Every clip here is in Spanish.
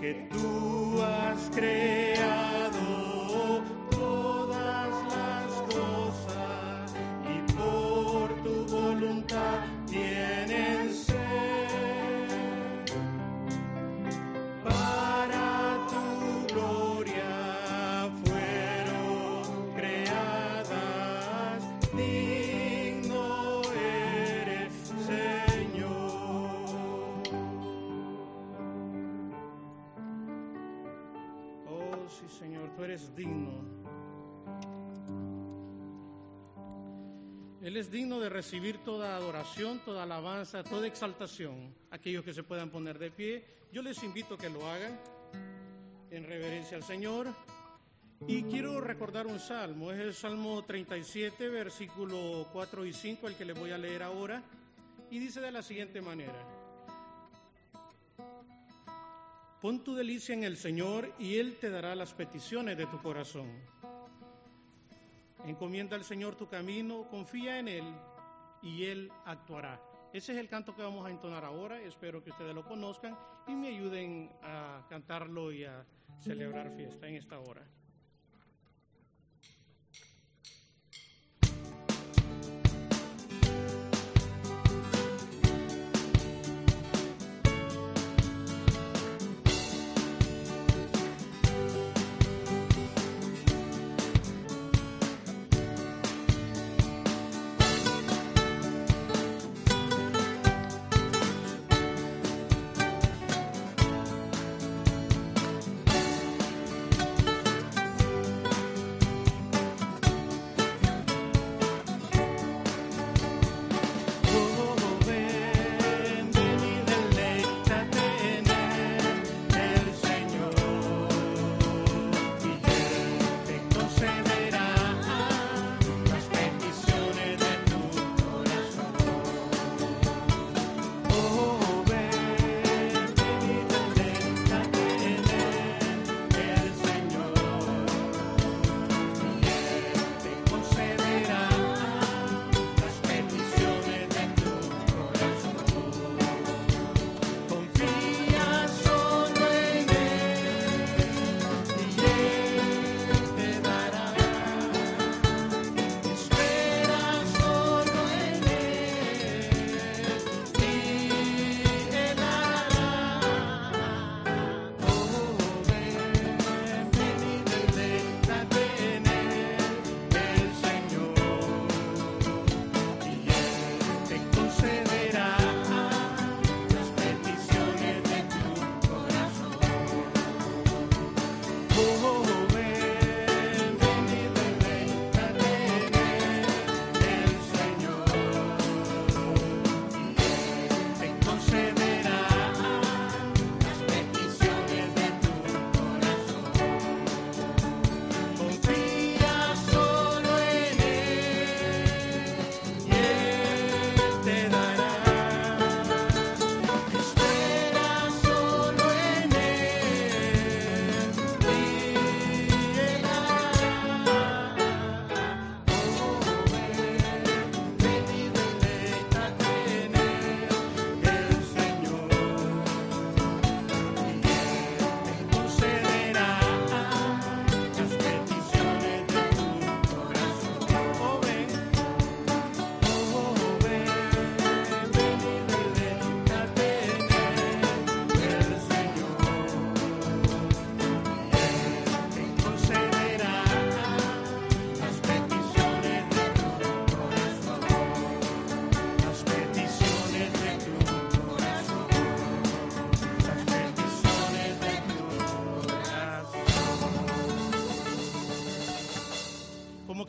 que tú has creído. toda alabanza, toda exaltación. Aquellos que se puedan poner de pie, yo les invito a que lo hagan en reverencia al Señor. Y quiero recordar un salmo, es el Salmo 37, versículo 4 y 5, el que les voy a leer ahora, y dice de la siguiente manera. Pon tu delicia en el Señor y Él te dará las peticiones de tu corazón. Encomienda al Señor tu camino, confía en Él y Él actuará. Ese es el canto que vamos a entonar ahora, espero que ustedes lo conozcan y me ayuden a cantarlo y a celebrar fiesta en esta hora.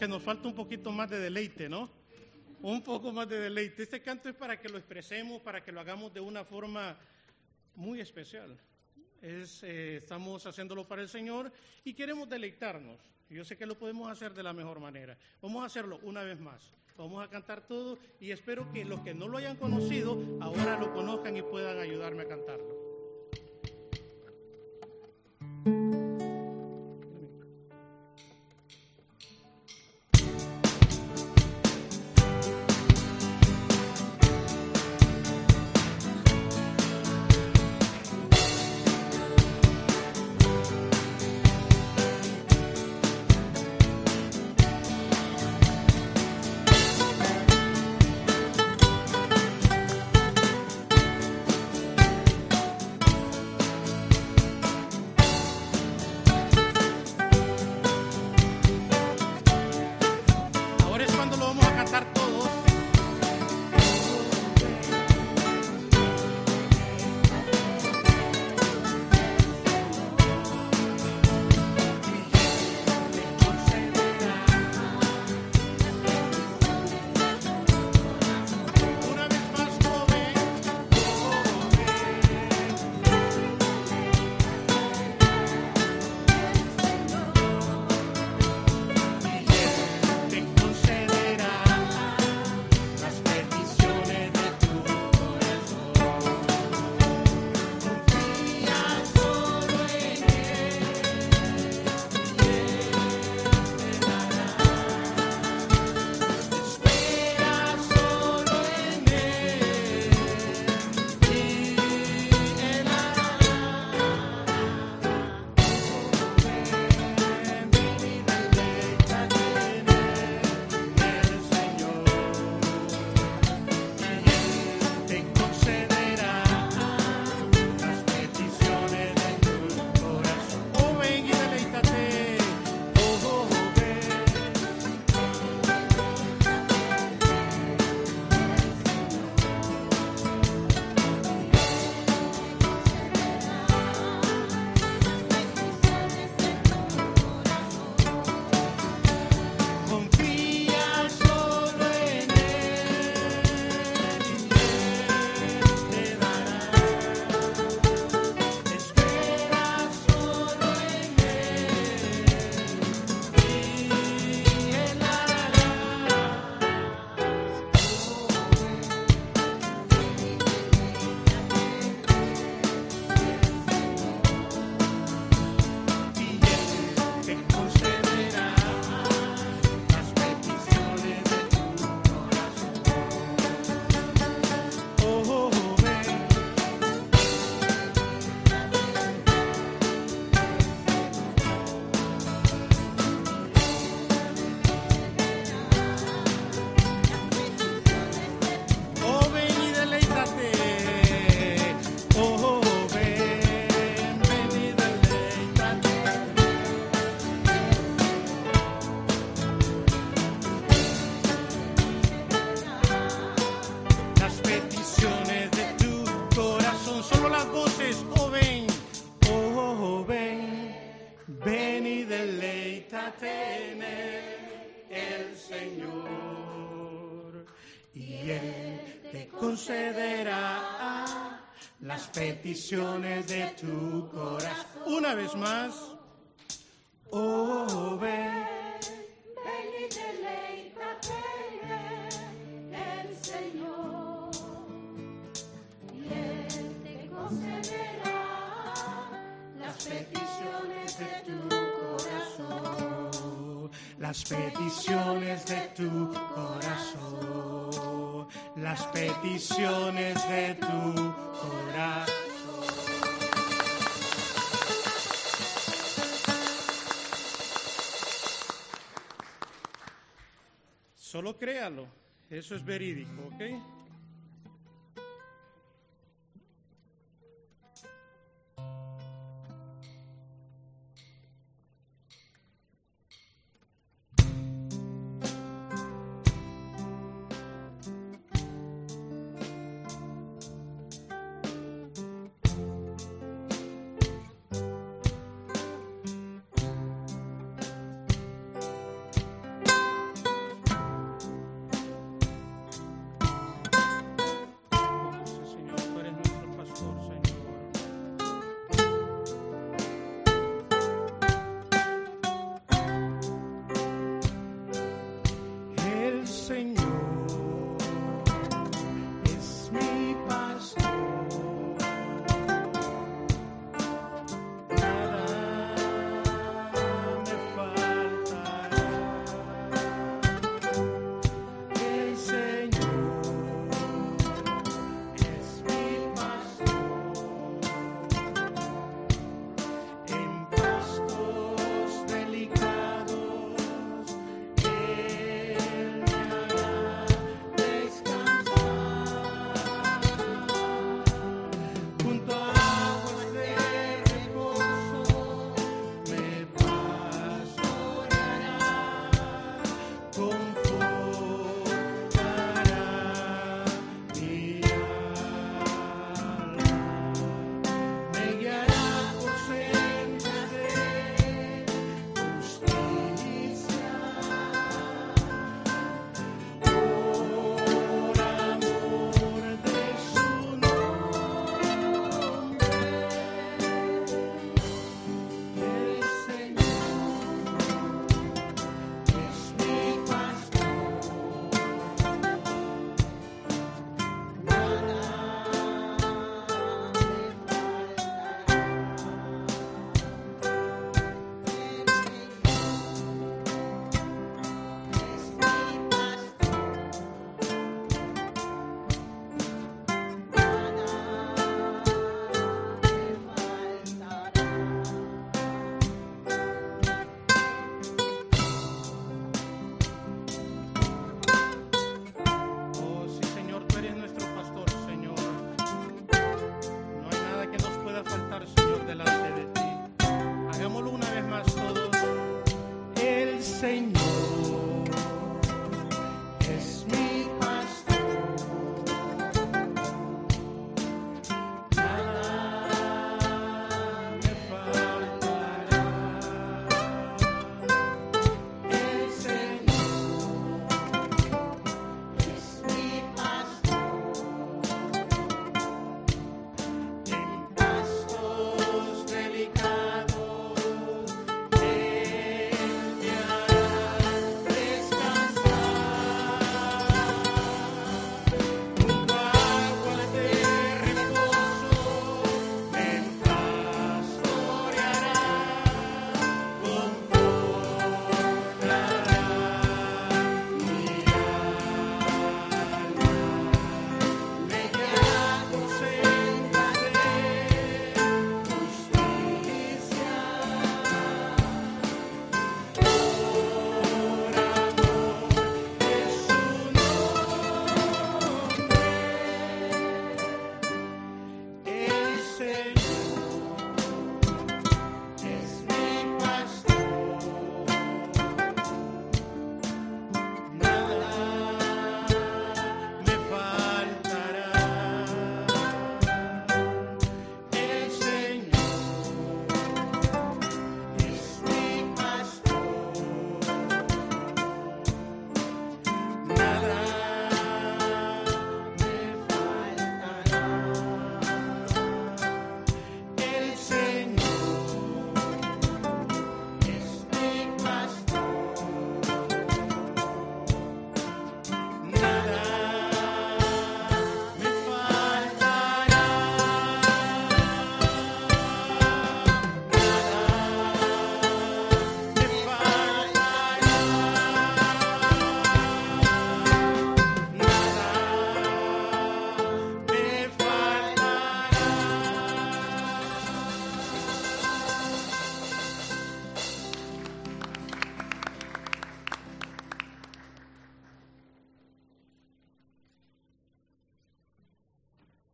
nos falta un poquito más de deleite, ¿no? Un poco más de deleite. Este canto es para que lo expresemos, para que lo hagamos de una forma muy especial. Eh, estamos haciéndolo para el Señor y queremos deleitarnos. Yo sé que lo podemos hacer de la mejor manera. Vamos a hacerlo una vez más. Vamos a cantar todo y espero que los que no lo hayan conocido ahora lo conozcan y puedan ayudarme a cantarlo. Peticiones de tu corazón. Una vez más. Oh, ven. Ven y deleítate el Señor. Y Él te concederá las peticiones de tu corazón. Las peticiones de tu corazón. Las peticiones de tu corazón. Solo créalo, eso es verídico, ¿ok?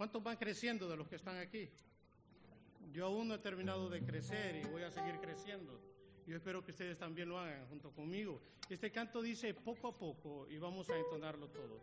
¿Cuántos van creciendo de los que están aquí? Yo aún no he terminado de crecer y voy a seguir creciendo. Yo espero que ustedes también lo hagan junto conmigo. Este canto dice poco a poco y vamos a entonarlo todos.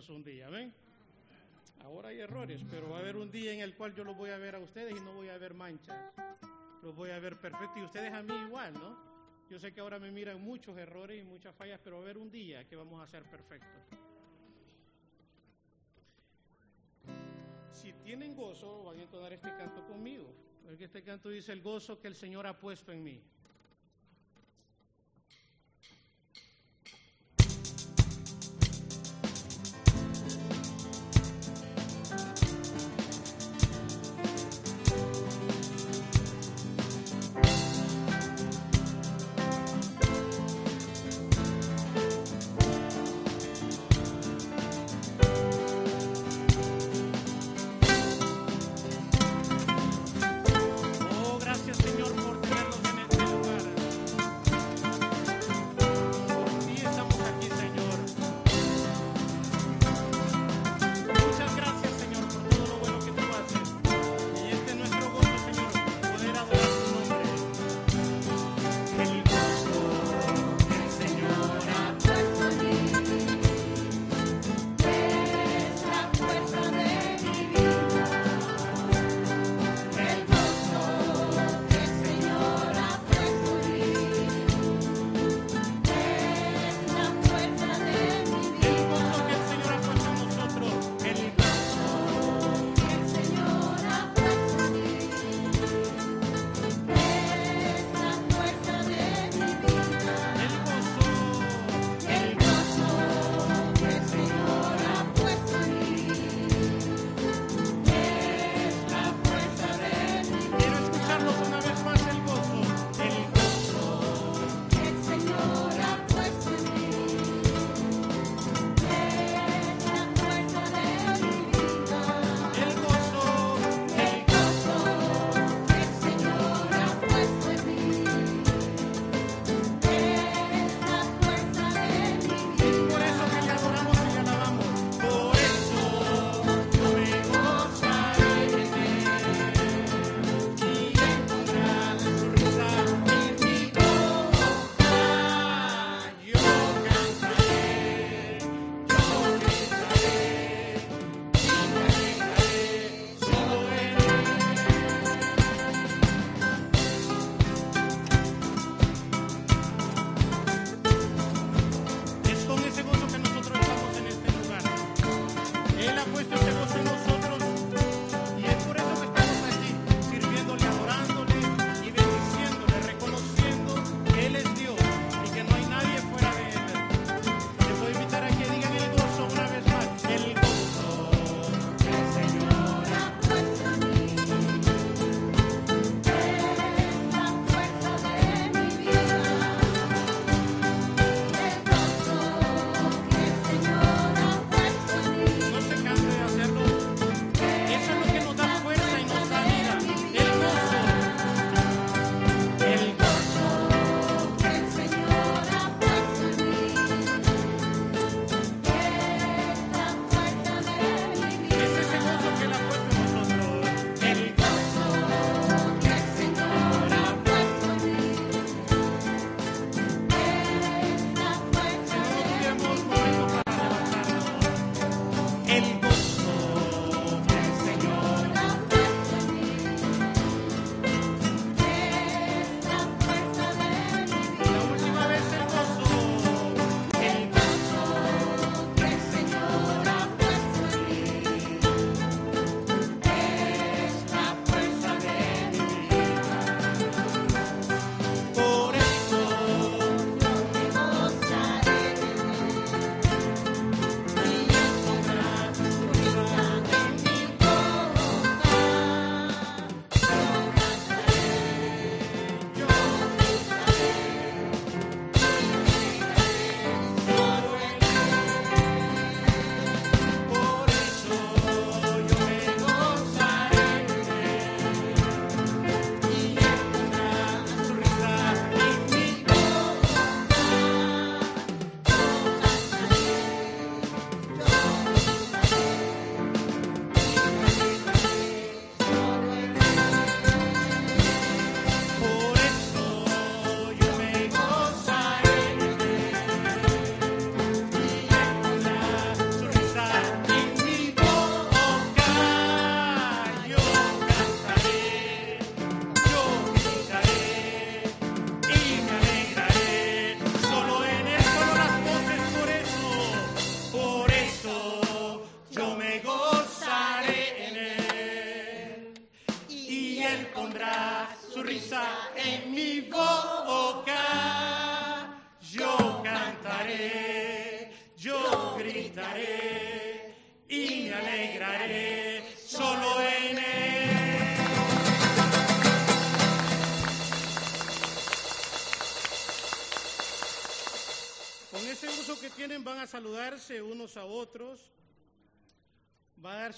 Perfectos un día, ¿ven? Ahora hay errores, pero va a haber un día en el cual yo los voy a ver a ustedes y no voy a ver manchas. Los voy a ver perfectos y ustedes a mí igual, ¿no? Yo sé que ahora me miran muchos errores y muchas fallas, pero va a haber un día que vamos a ser perfectos. Si tienen gozo, van a entonar este canto conmigo. Porque este canto dice el gozo que el Señor ha puesto en mí.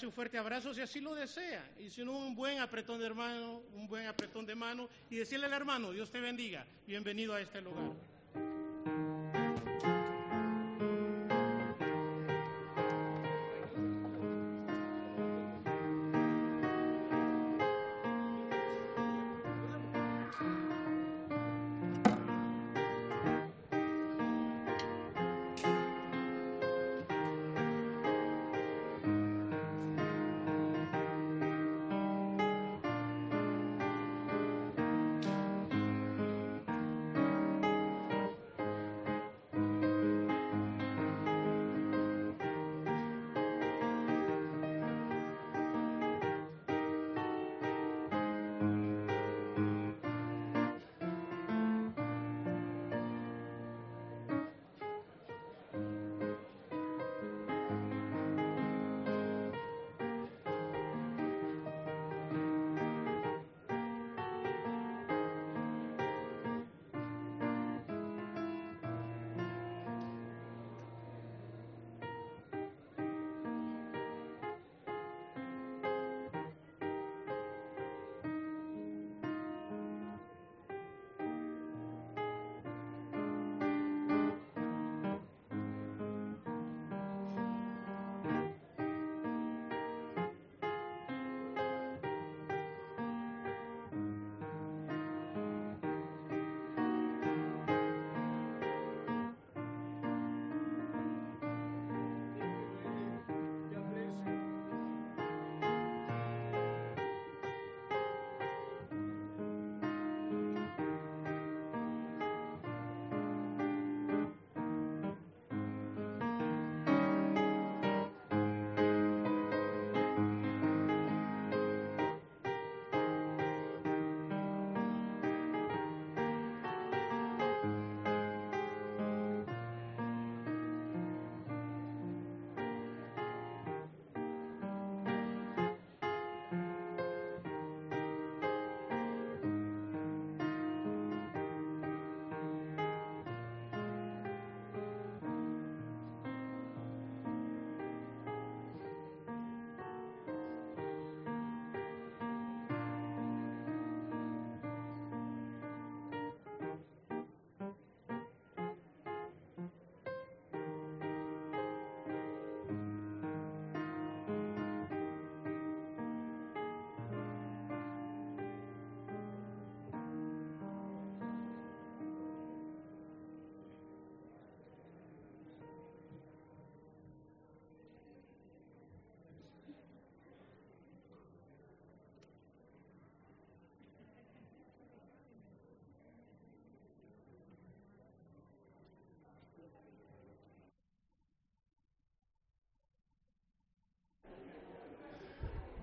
Un fuerte abrazo si así lo desea, y si no un buen apretón de hermano, un buen apretón de mano, y decirle al hermano, Dios te bendiga, bienvenido a este lugar.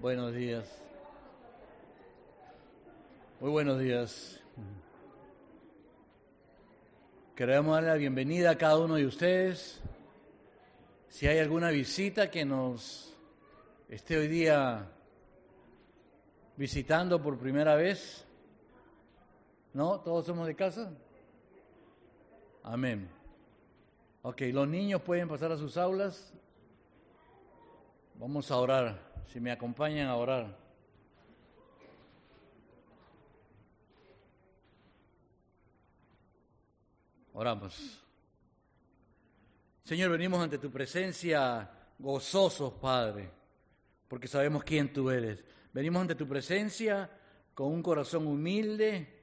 Buenos días. Muy buenos días. Queremos darle la bienvenida a cada uno de ustedes. Si hay alguna visita que nos esté hoy día visitando por primera vez, ¿no? ¿Todos somos de casa? Amén. Ok, los niños pueden pasar a sus aulas. Vamos a orar si me acompañan a orar. Oramos. Señor, venimos ante tu presencia gozosos, Padre, porque sabemos quién tú eres. Venimos ante tu presencia con un corazón humilde,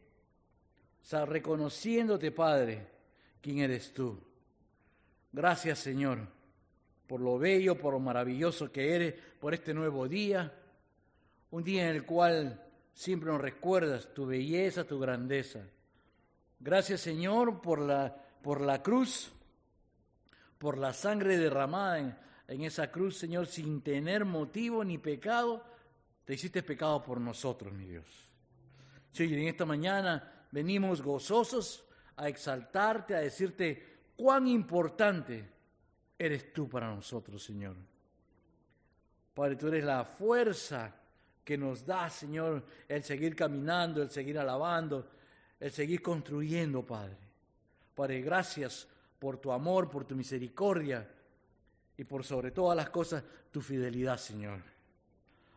reconociéndote, Padre, quién eres tú. Gracias, Señor por lo bello, por lo maravilloso que eres, por este nuevo día, un día en el cual siempre nos recuerdas tu belleza, tu grandeza. Gracias Señor por la, por la cruz, por la sangre derramada en, en esa cruz, Señor, sin tener motivo ni pecado, te hiciste pecado por nosotros, mi Dios. Sí, en esta mañana venimos gozosos a exaltarte, a decirte cuán importante eres tú para nosotros, Señor. Padre, tú eres la fuerza que nos da, Señor, el seguir caminando, el seguir alabando, el seguir construyendo, Padre. Padre, gracias por tu amor, por tu misericordia y por sobre todas las cosas tu fidelidad, Señor.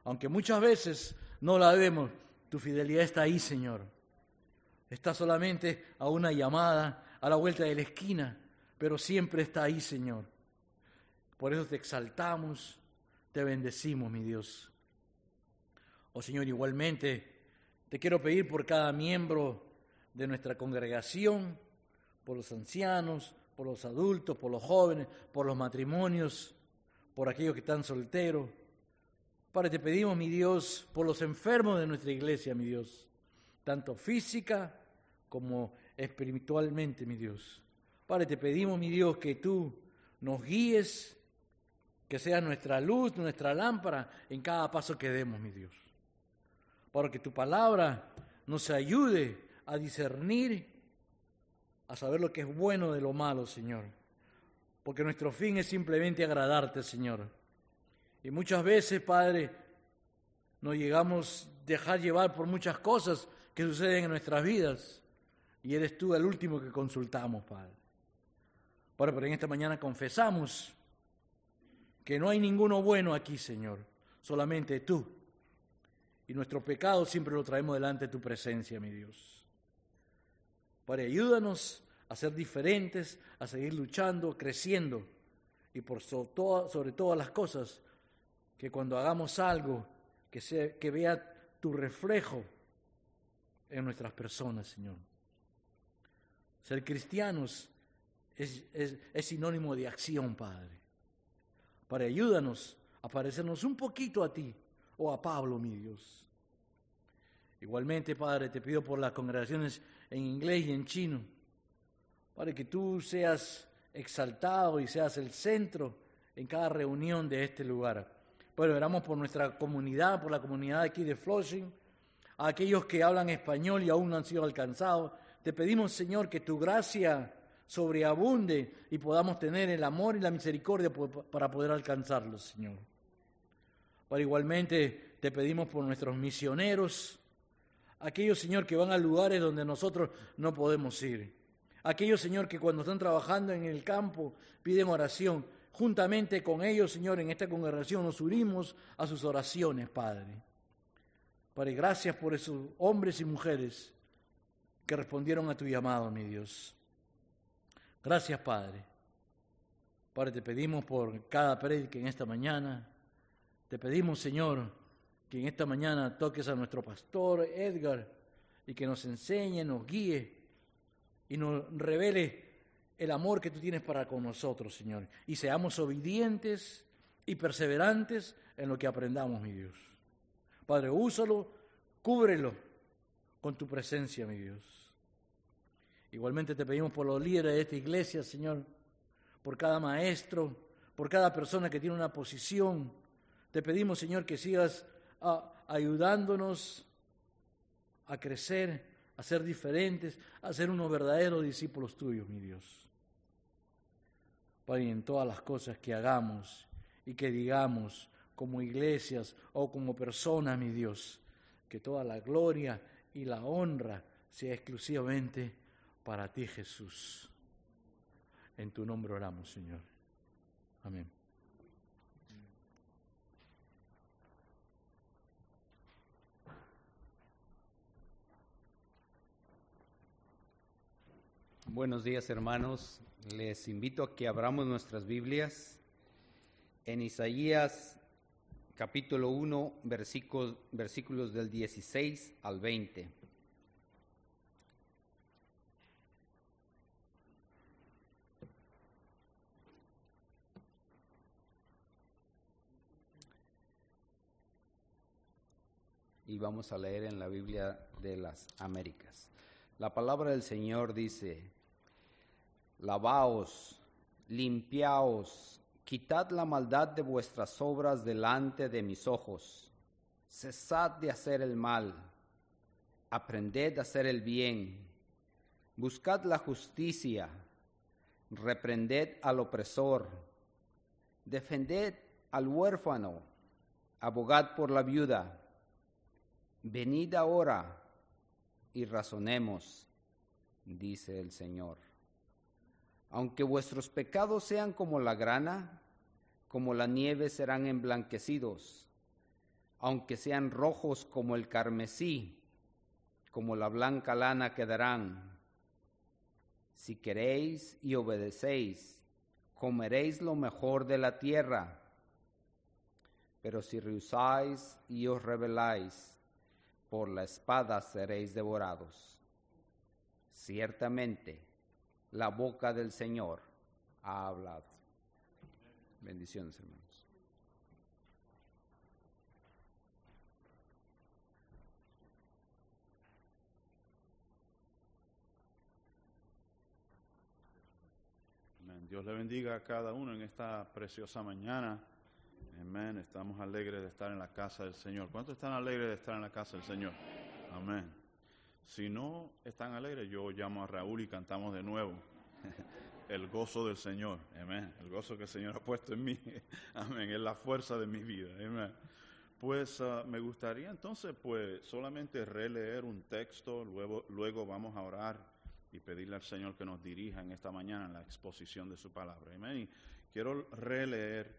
Aunque muchas veces no la vemos, tu fidelidad está ahí, Señor. Está solamente a una llamada, a la vuelta de la esquina, pero siempre está ahí, Señor. Por eso te exaltamos, te bendecimos, mi Dios. Oh Señor, igualmente te quiero pedir por cada miembro de nuestra congregación, por los ancianos, por los adultos, por los jóvenes, por los matrimonios, por aquellos que están solteros. Padre, te pedimos, mi Dios, por los enfermos de nuestra iglesia, mi Dios, tanto física como espiritualmente, mi Dios. Padre, te pedimos, mi Dios, que tú nos guíes, que sea nuestra luz, nuestra lámpara en cada paso que demos, mi Dios. Para que tu palabra nos ayude a discernir, a saber lo que es bueno de lo malo, Señor. Porque nuestro fin es simplemente agradarte, Señor. Y muchas veces, Padre, nos llegamos a dejar llevar por muchas cosas que suceden en nuestras vidas. Y eres tú el último que consultamos, Padre. Padre, pero en esta mañana confesamos que no hay ninguno bueno aquí, Señor, solamente tú. Y nuestro pecado siempre lo traemos delante de tu presencia, mi Dios. Padre, ayúdanos a ser diferentes, a seguir luchando, creciendo. Y por sobre, todas las cosas, que cuando hagamos algo, que, sea, que vea tu reflejo en nuestras personas, Señor. Ser cristianos es, es sinónimo de acción, Padre. Para ayúdanos a parecernos un poquito a ti o a Pablo, mi Dios. Igualmente, Padre, te pido por las congregaciones en inglés y en chino, para que tú seas exaltado y seas el centro en cada reunión de este lugar. Bueno, oramos por nuestra comunidad, por la comunidad aquí de Flushing, a aquellos que hablan español y aún no han sido alcanzados. Te pedimos, Señor, que tu gracia sobreabunde y podamos tener el amor y la misericordia para poder alcanzarlos, Señor. Pero igualmente te pedimos por nuestros misioneros, aquellos, Señor, que van a lugares donde nosotros no podemos ir. Aquellos, Señor, que cuando están trabajando en el campo piden oración. Juntamente con ellos, Señor, en esta congregación nos unimos a sus oraciones, Padre. Padre, gracias por esos hombres y mujeres que respondieron a tu llamado, mi Dios. Gracias, Padre. Padre, te pedimos por cada prédica en esta mañana. Te pedimos, Señor, que en esta mañana toques a nuestro pastor Edgar y que nos enseñe, nos guíe y nos revele el amor que tú tienes para con nosotros, Señor. Y seamos obedientes y perseverantes en lo que aprendamos, mi Dios. Padre, úsalo, cúbrelo con tu presencia, mi Dios. Igualmente te pedimos por los líderes de esta iglesia, Señor, por cada maestro, por cada persona que tiene una posición. Te pedimos, Señor, que sigas ah, ayudándonos a crecer, a ser diferentes, a ser unos verdaderos discípulos tuyos, mi Dios. Padre, en todas las cosas que hagamos y que digamos como iglesias o como personas, mi Dios, que toda la gloria y la honra sea exclusivamente para ti, Jesús. En tu nombre oramos, Señor. Amén. Buenos días, hermanos. Les invito a que abramos nuestras Biblias en Isaías capítulo 1, versículos, versículos del 16 al 20. y vamos a leer en la Biblia de las Américas. La palabra del Señor dice, lavaos, limpiaos, quitad la maldad de vuestras obras delante de mis ojos, cesad de hacer el mal, aprended a hacer el bien, buscad la justicia, reprended al opresor, defended al huérfano, abogad por la viuda Venid ahora y razonemos, dice el Señor. Aunque vuestros pecados sean como la grana, como la nieve serán emblanquecidos. Aunque sean rojos como el carmesí, como la blanca lana quedarán. Si queréis y obedecéis, comeréis lo mejor de la tierra. Pero si rehusáis y os rebeláis, por la espada seréis devorados. Ciertamente, la boca del Señor ha hablado. Bendiciones, hermanos. Dios le bendiga a cada uno en esta preciosa mañana. Amén. Estamos alegres de estar en la casa del Señor. ¿Cuántos están alegres de estar en la casa del Señor? Amén. Si no están alegres, yo llamo a Raúl y cantamos de nuevo. El gozo del Señor. Amén. El gozo que el Señor ha puesto en mí. Amén. Es la fuerza de mi vida. Amén. Pues ah, me gustaría entonces pues solamente releer un texto, luego, luego vamos a orar y pedirle al Señor que nos dirija en esta mañana en la exposición de su palabra. Amén. Y quiero releer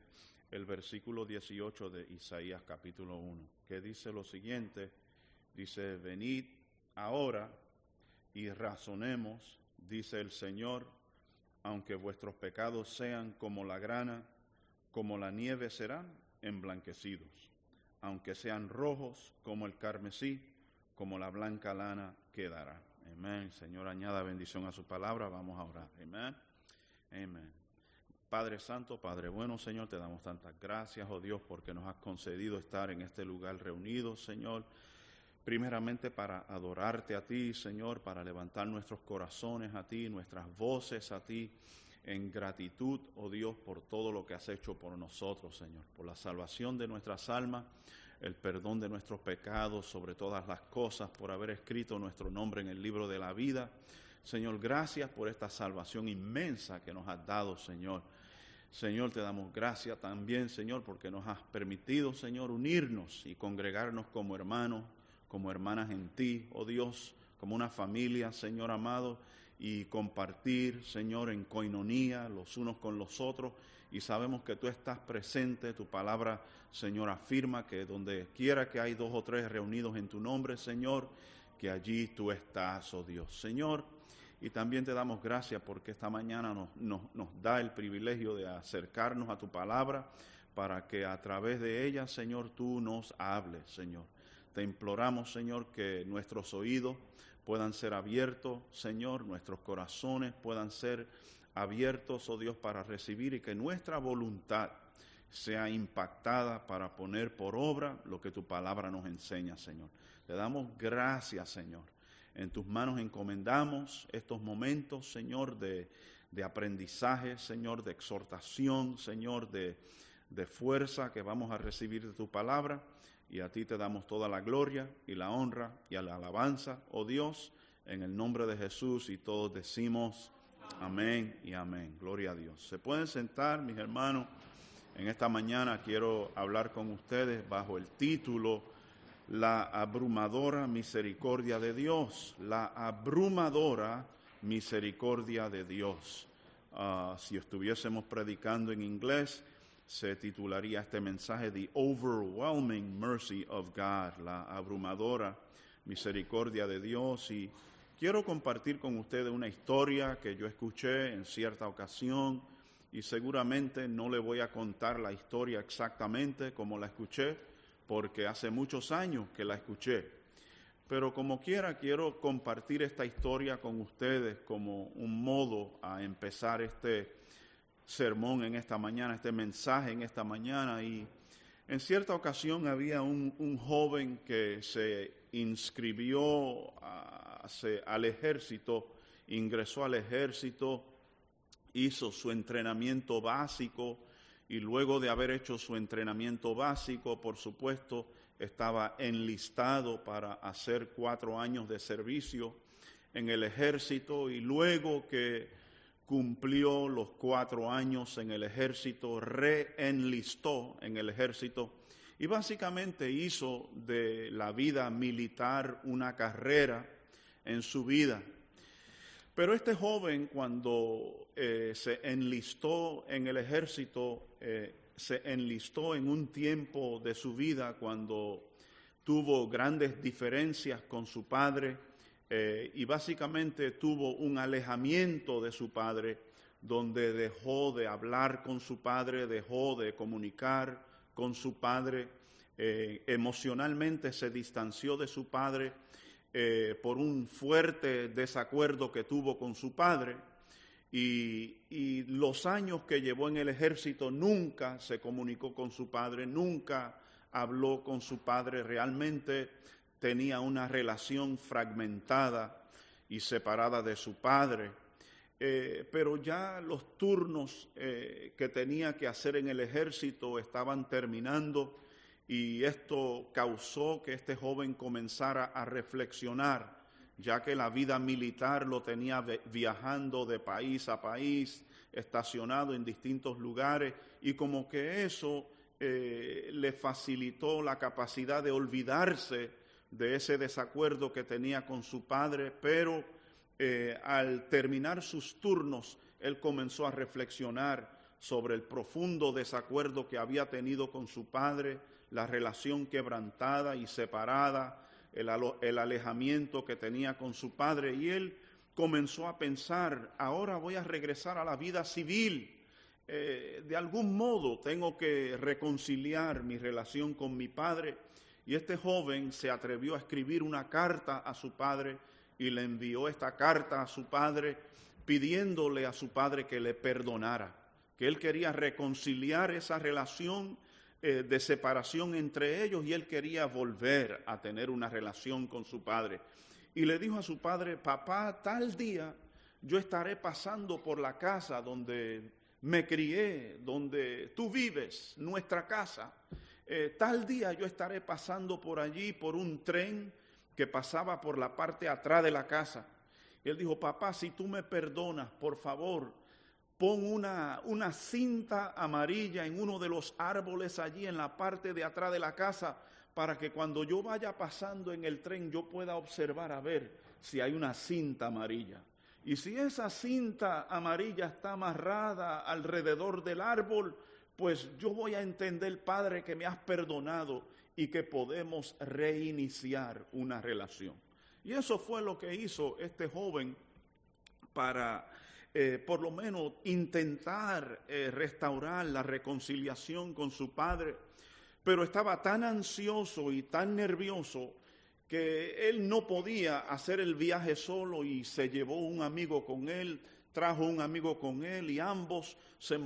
el versículo 18 de Isaías capítulo 1, que dice lo siguiente, dice, venid ahora y razonemos, dice el Señor, aunque vuestros pecados sean como la grana, como la nieve serán emblanquecidos, aunque sean rojos como el carmesí, como la blanca lana quedará. Amén. Señor, añada bendición a su palabra. Vamos a orar. Amén. Amén. Padre Santo, Padre bueno, Señor, te damos tantas gracias, oh Dios, porque nos has concedido estar en este lugar reunidos, Señor. Primeramente para adorarte a ti, Señor, para levantar nuestros corazones a ti, nuestras voces a ti, en gratitud, oh Dios, por todo lo que has hecho por nosotros, Señor, por la salvación de nuestras almas, el perdón de nuestros pecados, sobre todas las cosas, por haber escrito nuestro nombre en el libro de la vida. Señor, gracias por esta salvación inmensa que nos has dado, Señor. Señor, te damos gracias también, Señor, porque nos has permitido, Señor, unirnos y congregarnos como hermanos, como hermanas en ti, oh Dios, como una familia, Señor amado, y compartir, Señor, en coinonía los unos con los otros. Y sabemos que tú estás presente, tu palabra, Señor, afirma que donde quiera que hay dos o tres reunidos en tu nombre, Señor, que allí tú estás, oh Dios. Señor, y también te damos gracias porque esta mañana nos, nos, nos, da el privilegio de acercarnos a tu palabra para que a través de ella, Señor, tú nos hables, Señor. Te imploramos, Señor, que nuestros oídos puedan ser abiertos, Señor, nuestros corazones puedan ser abiertos, oh Dios, para recibir y que nuestra voluntad sea impactada para poner por obra lo que tu palabra nos enseña, Señor. Te damos gracias, Señor. En tus manos encomendamos estos momentos, Señor, de, de aprendizaje, Señor, de exhortación, Señor, de, de fuerza que vamos a recibir de tu palabra. Y a ti te damos toda la gloria y la honra y la alabanza, oh Dios, en el nombre de Jesús. Y todos decimos amén y amén. Gloria a Dios. Se pueden sentar, mis hermanos. En esta mañana quiero hablar con ustedes bajo el título La abrumadora misericordia de Dios. La abrumadora misericordia de Dios. Uh, si estuviésemos predicando en inglés, se titularía este mensaje The Overwhelming Mercy of God, la abrumadora misericordia de Dios. Y quiero compartir con ustedes una historia que yo escuché en cierta ocasión y seguramente no le voy a contar la historia exactamente como la escuché, porque hace muchos años que la escuché. Pero como quiera, quiero compartir esta historia con ustedes como un modo a empezar este sermón en esta mañana, este mensaje en esta mañana. Y en cierta ocasión había un, joven que se inscribió al ejército, ingresó al ejército, hizo su entrenamiento básico y luego de haber hecho su entrenamiento básico, por supuesto, estaba enlistado para hacer cuatro años de servicio en el ejército y luego que cumplió los cuatro años en el ejército, reenlistó en el ejército y básicamente hizo de la vida militar una carrera en su vida. Pero este joven cuando eh, se enlistó en el ejército, eh, se enlistó en un tiempo de su vida cuando tuvo grandes diferencias con su padre eh, y básicamente tuvo un alejamiento de su padre donde dejó de hablar con su padre, dejó de comunicar con su padre, emocionalmente se distanció de su padre eh, por un fuerte desacuerdo que tuvo con su padre y, los años que llevó en el ejército nunca se comunicó con su padre, nunca habló con su padre, realmente tenía una relación fragmentada y separada de su padre. Eh, pero ya los turnos eh, que tenía que hacer en el ejército estaban terminando y esto causó que este joven comenzara a reflexionar, ya que la vida militar lo tenía viajando de país a país, estacionado en distintos lugares, y como que eso eh, le facilitó la capacidad de olvidarse de ese desacuerdo que tenía con su padre, pero eh, al terminar sus turnos, él comenzó a reflexionar sobre el profundo desacuerdo que había tenido con su padre, la relación quebrantada y separada, el, alejamiento que tenía con su padre, y él comenzó a pensar, ahora voy a regresar a la vida civil, eh, de algún modo tengo que reconciliar mi relación con mi padre, y este joven se atrevió a escribir una carta a su padre, y le envió esta carta a su padre pidiéndole a su padre que le perdonara, que él quería reconciliar esa relación eh, de separación entre ellos y él quería volver a tener una relación con su padre. Y le dijo a su padre, papá, tal día yo estaré pasando por la casa donde me crié, donde tú vives, nuestra casa. Eh, tal día yo estaré pasando por allí, por un tren que pasaba por la parte atrás de la casa. él dijo, papá, si tú me perdonas, por favor, pon una, una cinta amarilla en uno de los árboles allí en la parte de atrás de la casa para que cuando yo vaya pasando en el tren yo pueda observar a ver si hay una cinta amarilla. Y si esa cinta amarilla está amarrada alrededor del árbol, pues yo voy a entender, Padre, que me has perdonado y que podemos reiniciar una relación. Y eso fue lo que hizo este joven para eh, por lo menos intentar eh, restaurar la reconciliación con su padre, pero estaba tan ansioso y tan nervioso que él no podía hacer el viaje solo y se llevó un amigo con él, trajo un amigo con él y ambos se,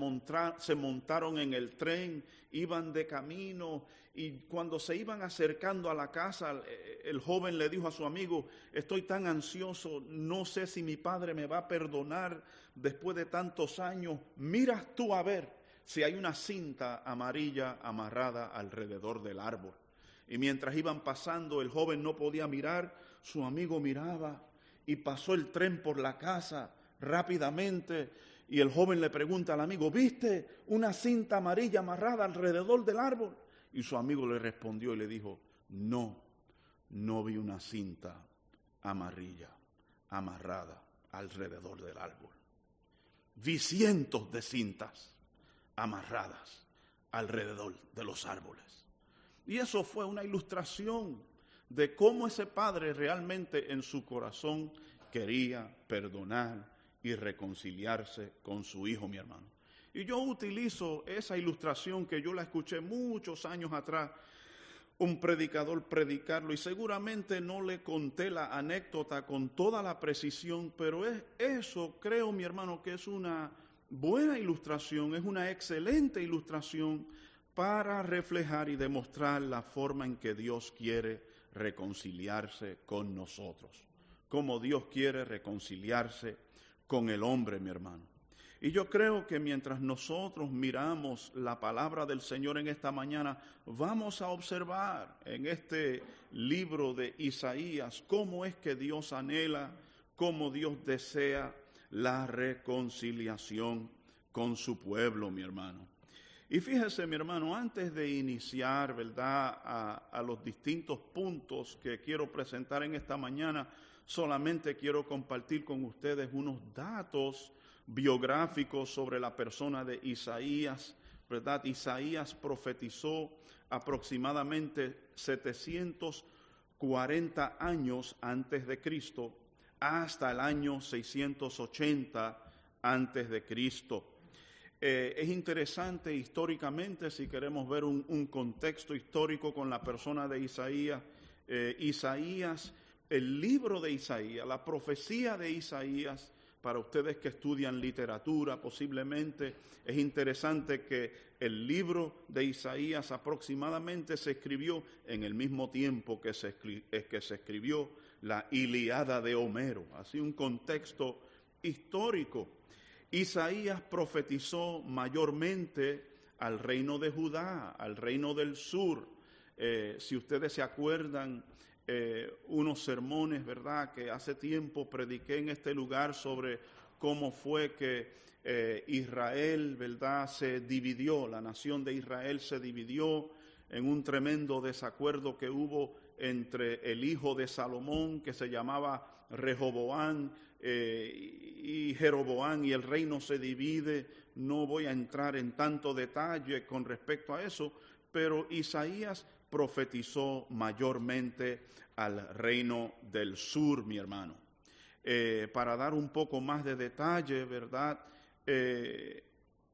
se montaron en el tren, iban de camino y cuando se iban acercando a la casa, el joven le dijo a su amigo, estoy tan ansioso, no sé si mi padre me va a perdonar después de tantos años, miras tú a ver si hay una cinta amarilla amarrada alrededor del árbol. Y mientras iban pasando, el joven no podía mirar, su amigo miraba y pasó el tren por la casa rápidamente y el joven le pregunta al amigo, ¿viste una cinta amarilla amarrada alrededor del árbol? Y su amigo le respondió y le dijo, no, no vi una cinta amarilla amarrada alrededor del árbol. Vi cientos de cintas amarradas alrededor de los árboles. Y eso fue una ilustración de cómo ese padre realmente en su corazón quería perdonar y reconciliarse con su hijo, mi hermano. Y yo utilizo esa ilustración que yo la escuché muchos años atrás, un predicador predicarlo, y seguramente no le conté la anécdota con toda la precisión, pero es eso, creo, mi hermano, que es una buena ilustración, es una excelente ilustración para reflejar y demostrar la forma en que Dios quiere reconciliarse con nosotros, como Dios quiere reconciliarse con el hombre, mi hermano. Y yo creo que mientras nosotros miramos la palabra del Señor en esta mañana, vamos a observar en este libro de Isaías cómo es que Dios anhela, cómo Dios desea la reconciliación con su pueblo, mi hermano. Y fíjese, mi hermano, antes de iniciar, ¿verdad?, a, a los distintos puntos que quiero presentar en esta mañana, solamente quiero compartir con ustedes unos datos biográficos sobre la persona de Isaías, ¿verdad? Isaías profetizó aproximadamente 740 años antes de Cristo hasta el año 680 antes de Cristo. Eh, es interesante históricamente, si queremos ver un, un, contexto histórico con la persona de Isaías, eh, Isaías, el libro de Isaías, la profecía de Isaías, para ustedes que estudian literatura posiblemente, es interesante que el libro de Isaías aproximadamente se escribió en el mismo tiempo que se, que se escribió la Iliada de Homero, así un contexto histórico. Isaías profetizó mayormente al reino de Judá, al reino del sur. Eh, si ustedes se acuerdan, eh, unos sermones, ¿verdad?, que hace tiempo prediqué en este lugar sobre cómo fue que eh, Israel, ¿verdad?, se dividió, la nación de Israel se dividió en un tremendo desacuerdo que hubo entre el hijo de Salomón, que se llamaba Rehoboán, eh, y Jeroboán, y el reino se divide. No voy a entrar en tanto detalle con respecto a eso, pero Isaías profetizó mayormente al reino del sur, mi hermano. Eh, para dar un poco más de detalle, ¿verdad? Eh,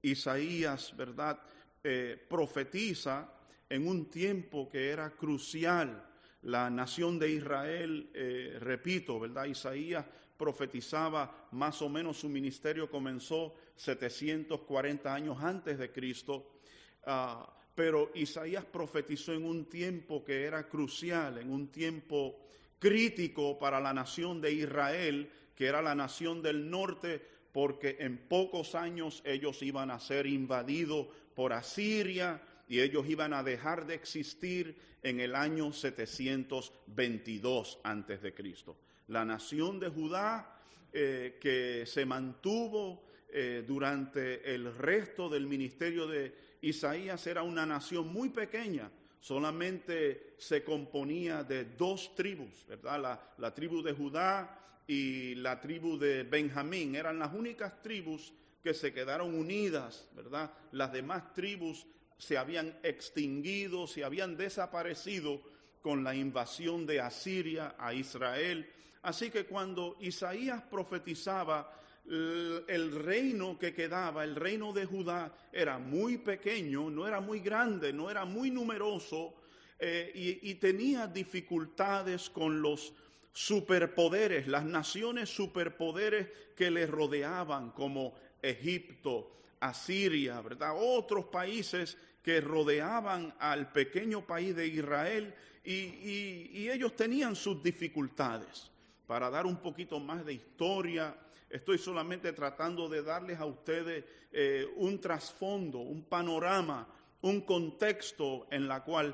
Isaías, ¿verdad? Eh, profetiza en un tiempo que era crucial. La nación de Israel, repito, ¿verdad? Isaías profetizaba, más o menos su ministerio comenzó 740 años antes de Cristo. Uh, pero Isaías profetizó en un tiempo que era crucial, en un tiempo crítico para la nación de Israel, que era la nación del norte, porque en pocos años ellos iban a ser invadidos por Asiria y ellos iban a dejar de existir en el año 722 antes de Cristo. La nación de Judá eh, que se mantuvo eh, durante el resto del ministerio de Isaías era una nación muy pequeña, solamente se componía de dos tribus, ¿verdad? La, tribu de Judá y la tribu de Benjamín eran las únicas tribus que se quedaron unidas, ¿verdad? Las demás tribus se habían extinguido, se habían desaparecido con la invasión de Asiria a Israel. Así que cuando Isaías profetizaba el reino que quedaba, el reino de Judá, era muy pequeño, no era muy grande, no era muy numeroso eh, y, tenía dificultades con los superpoderes, las naciones superpoderes que le rodeaban, como Egipto, Asiria, ¿verdad? Otros países que rodeaban al pequeño país de Israel y ellos tenían sus dificultades. Para dar un poquito más de historia, Estoy solamente tratando de darles a ustedes eh, un trasfondo, un panorama, un contexto en la cual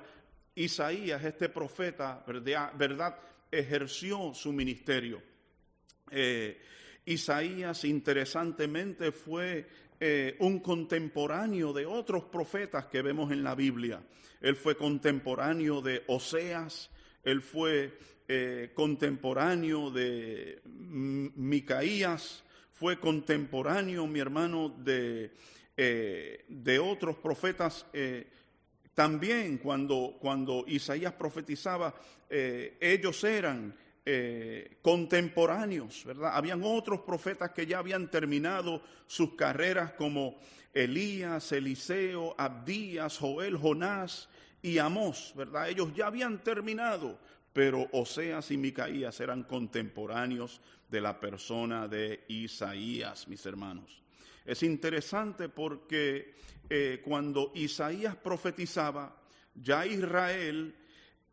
Isaías, este profeta, verdad, ejerció su ministerio. Eh, Isaías, interesantemente, fue eh, un contemporáneo de otros profetas que vemos en la Biblia. Él fue contemporáneo de Oseas, él fue eh, contemporáneo de Micaías, fue contemporáneo, mi hermano, de, eh, de otros profetas. Eh, también cuando, cuando Isaías profetizaba, ellos eran contemporáneos, ¿verdad? Habían otros profetas que ya habían terminado sus carreras como Elías, Eliseo, Abdías, Joel, Jonás y Amós, ¿verdad? Ellos ya habían terminado pero Oseas y Micaías eran contemporáneos de la persona de Isaías, mis hermanos. Es interesante porque eh, cuando Isaías profetizaba, ya Israel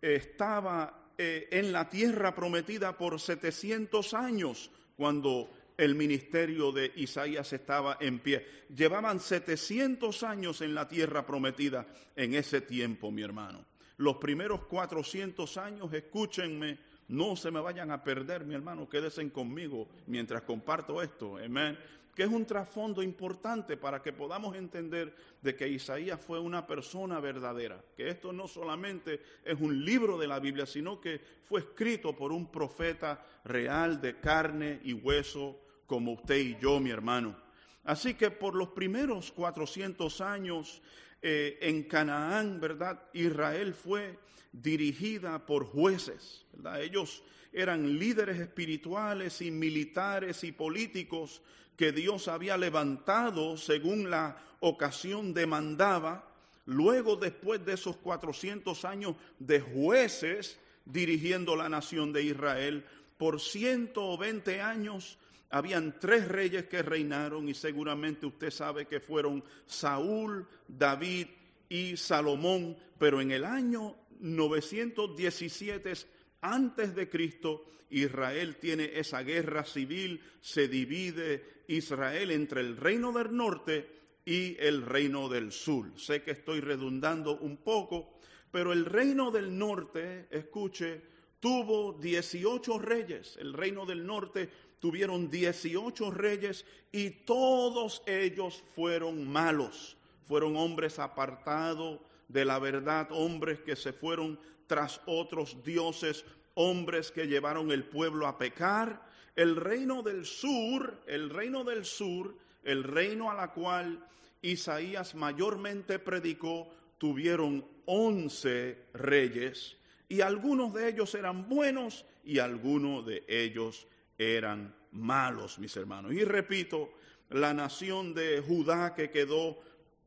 estaba eh, en la tierra prometida por 700 años cuando el ministerio de Isaías estaba en pie. Llevaban 700 años en la tierra prometida en ese tiempo, mi hermano los primeros 400 años, escúchenme, no se me vayan a perder, mi hermano, quédense conmigo mientras comparto esto, amén. que es un trasfondo importante para que podamos entender de que Isaías fue una persona verdadera, que esto no solamente es un libro de la Biblia, sino que fue escrito por un profeta real de carne y hueso como usted y yo, mi hermano. Así que por los primeros 400 años eh, en Canaán, ¿verdad? Israel fue dirigida por jueces, ¿verdad? Ellos eran líderes espirituales y militares y políticos que Dios había levantado según la ocasión demandaba. Luego, después de esos 400 años de jueces dirigiendo la nación de Israel, por 120 años habían tres reyes que reinaron y seguramente usted sabe que fueron Saúl, David y Salomón, pero en el año 917 antes de Cristo, Israel tiene esa guerra civil, se divide Israel entre el reino del norte y el reino del sur. Sé que estoy redundando un poco, pero el reino del norte, escuche, tuvo 18 reyes. El reino del norte tuvieron 18 reyes y todos ellos fueron malos. Fueron hombres apartados de la verdad, hombres que se fueron tras otros dioses, hombres que llevaron el pueblo a pecar. El reino del sur, el reino del sur, el reino a la cual Isaías mayormente predicó, tuvieron once reyes y algunos de ellos eran buenos y algunos de ellos eran malos, mis hermanos. Y repito, la nación de Judá que quedó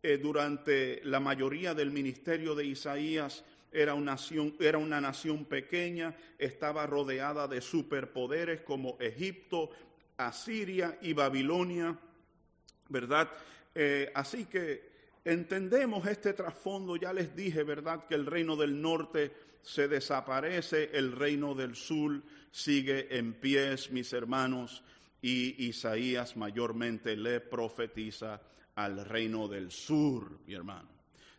eh, durante la mayoría del ministerio de Isaías era una, nación, era una nación pequeña, estaba rodeada de superpoderes como Egipto, Asiria y Babilonia, ¿verdad? Eh, así que entendemos este trasfondo, ya les dije, ¿verdad? Que el reino del norte se desaparece, el reino del sur sigue en pies, mis hermanos, y Isaías mayormente le profetiza al reino del sur, mi hermano.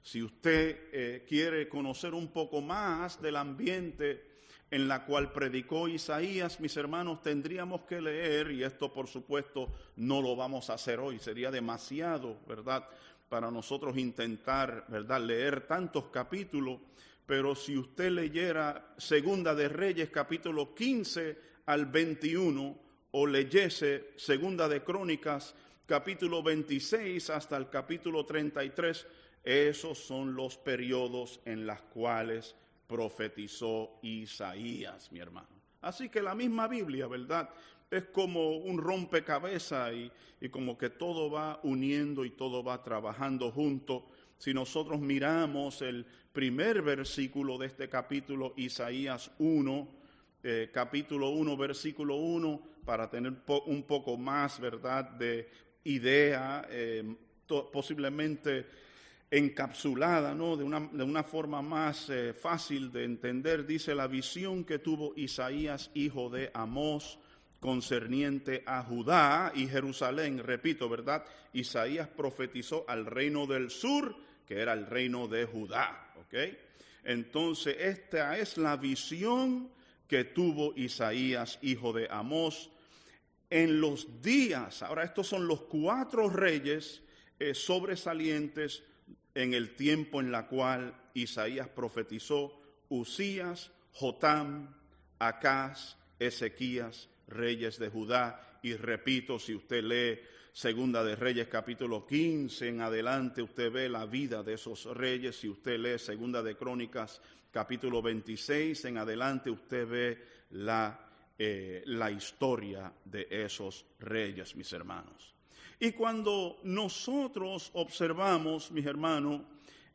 Si usted eh, quiere conocer un poco más del ambiente en la cual predicó Isaías, mis hermanos, tendríamos que leer, y esto por supuesto no lo vamos a hacer hoy, sería demasiado, ¿verdad? Para nosotros intentar, ¿verdad? Leer tantos capítulos, pero si usted leyera Segunda de Reyes, capítulo 15 al 21, o leyese Segunda de Crónicas, capítulo 26 hasta el capítulo 33, esos son los periodos en los cuales profetizó Isaías, mi hermano. Así que la misma Biblia, ¿verdad? Es como un rompecabezas y, y como que todo va uniendo y todo va trabajando junto. Si nosotros miramos el primer versículo de este capítulo, Isaías 1, eh, capítulo 1, versículo 1, para tener un poco más, ¿verdad?, de idea, eh, posiblemente encapsulada, ¿no? de, una, de una forma más eh, fácil de entender, dice la visión que tuvo Isaías, hijo de Amós, concerniente a Judá y Jerusalén. Repito, ¿verdad? Isaías profetizó al reino del sur, que era el reino de Judá. ¿Ok? Entonces, esta es la visión que tuvo Isaías, hijo de Amós, en los días. Ahora, estos son los cuatro reyes eh, sobresalientes en el tiempo en la cual Isaías profetizó Usías, Jotam, Acaz, Ezequías, reyes de Judá. Y repito, si usted lee Segunda de Reyes capítulo 15 en adelante, usted ve la vida de esos reyes. Si usted lee Segunda de Crónicas capítulo 26 en adelante, usted ve la, eh, la historia de esos reyes, mis hermanos. Y cuando nosotros observamos, mis hermanos,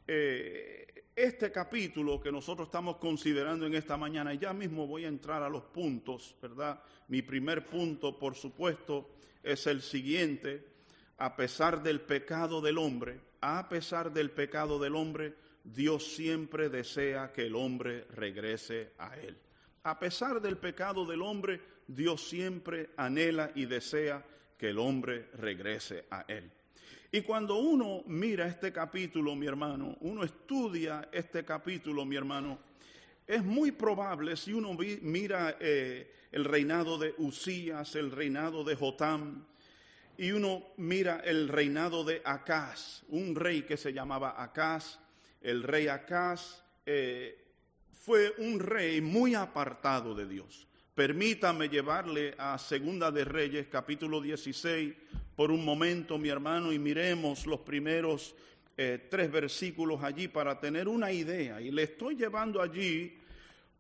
eh, este capítulo que nosotros estamos considerando en esta mañana, y ya mismo voy a entrar a los puntos, ¿verdad? Mi primer punto, por supuesto, es el siguiente. A pesar del pecado del hombre, a pesar del pecado del hombre, Dios siempre desea que el hombre regrese a Él. A pesar del pecado del hombre, Dios siempre anhela y desea que el hombre regrese a Él. Y cuando uno mira este capítulo, mi hermano, uno estudia este capítulo, mi hermano, es muy probable si uno mira eh, el reinado de Usías, el reinado de Jotam, y uno mira el reinado de Acaz, un rey que se llamaba Acaz. El rey Acaz eh, fue un rey muy apartado de Dios. Permítame llevarle a Segunda de Reyes, capítulo 16, por un momento, mi hermano, y miremos los primeros eh, tres versículos allí para tener una idea. Y le estoy llevando allí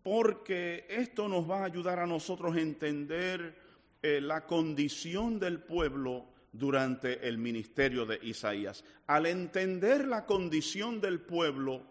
porque esto nos va a ayudar a nosotros a entender eh, la condición del pueblo durante el ministerio de Isaías. Al entender la condición del pueblo,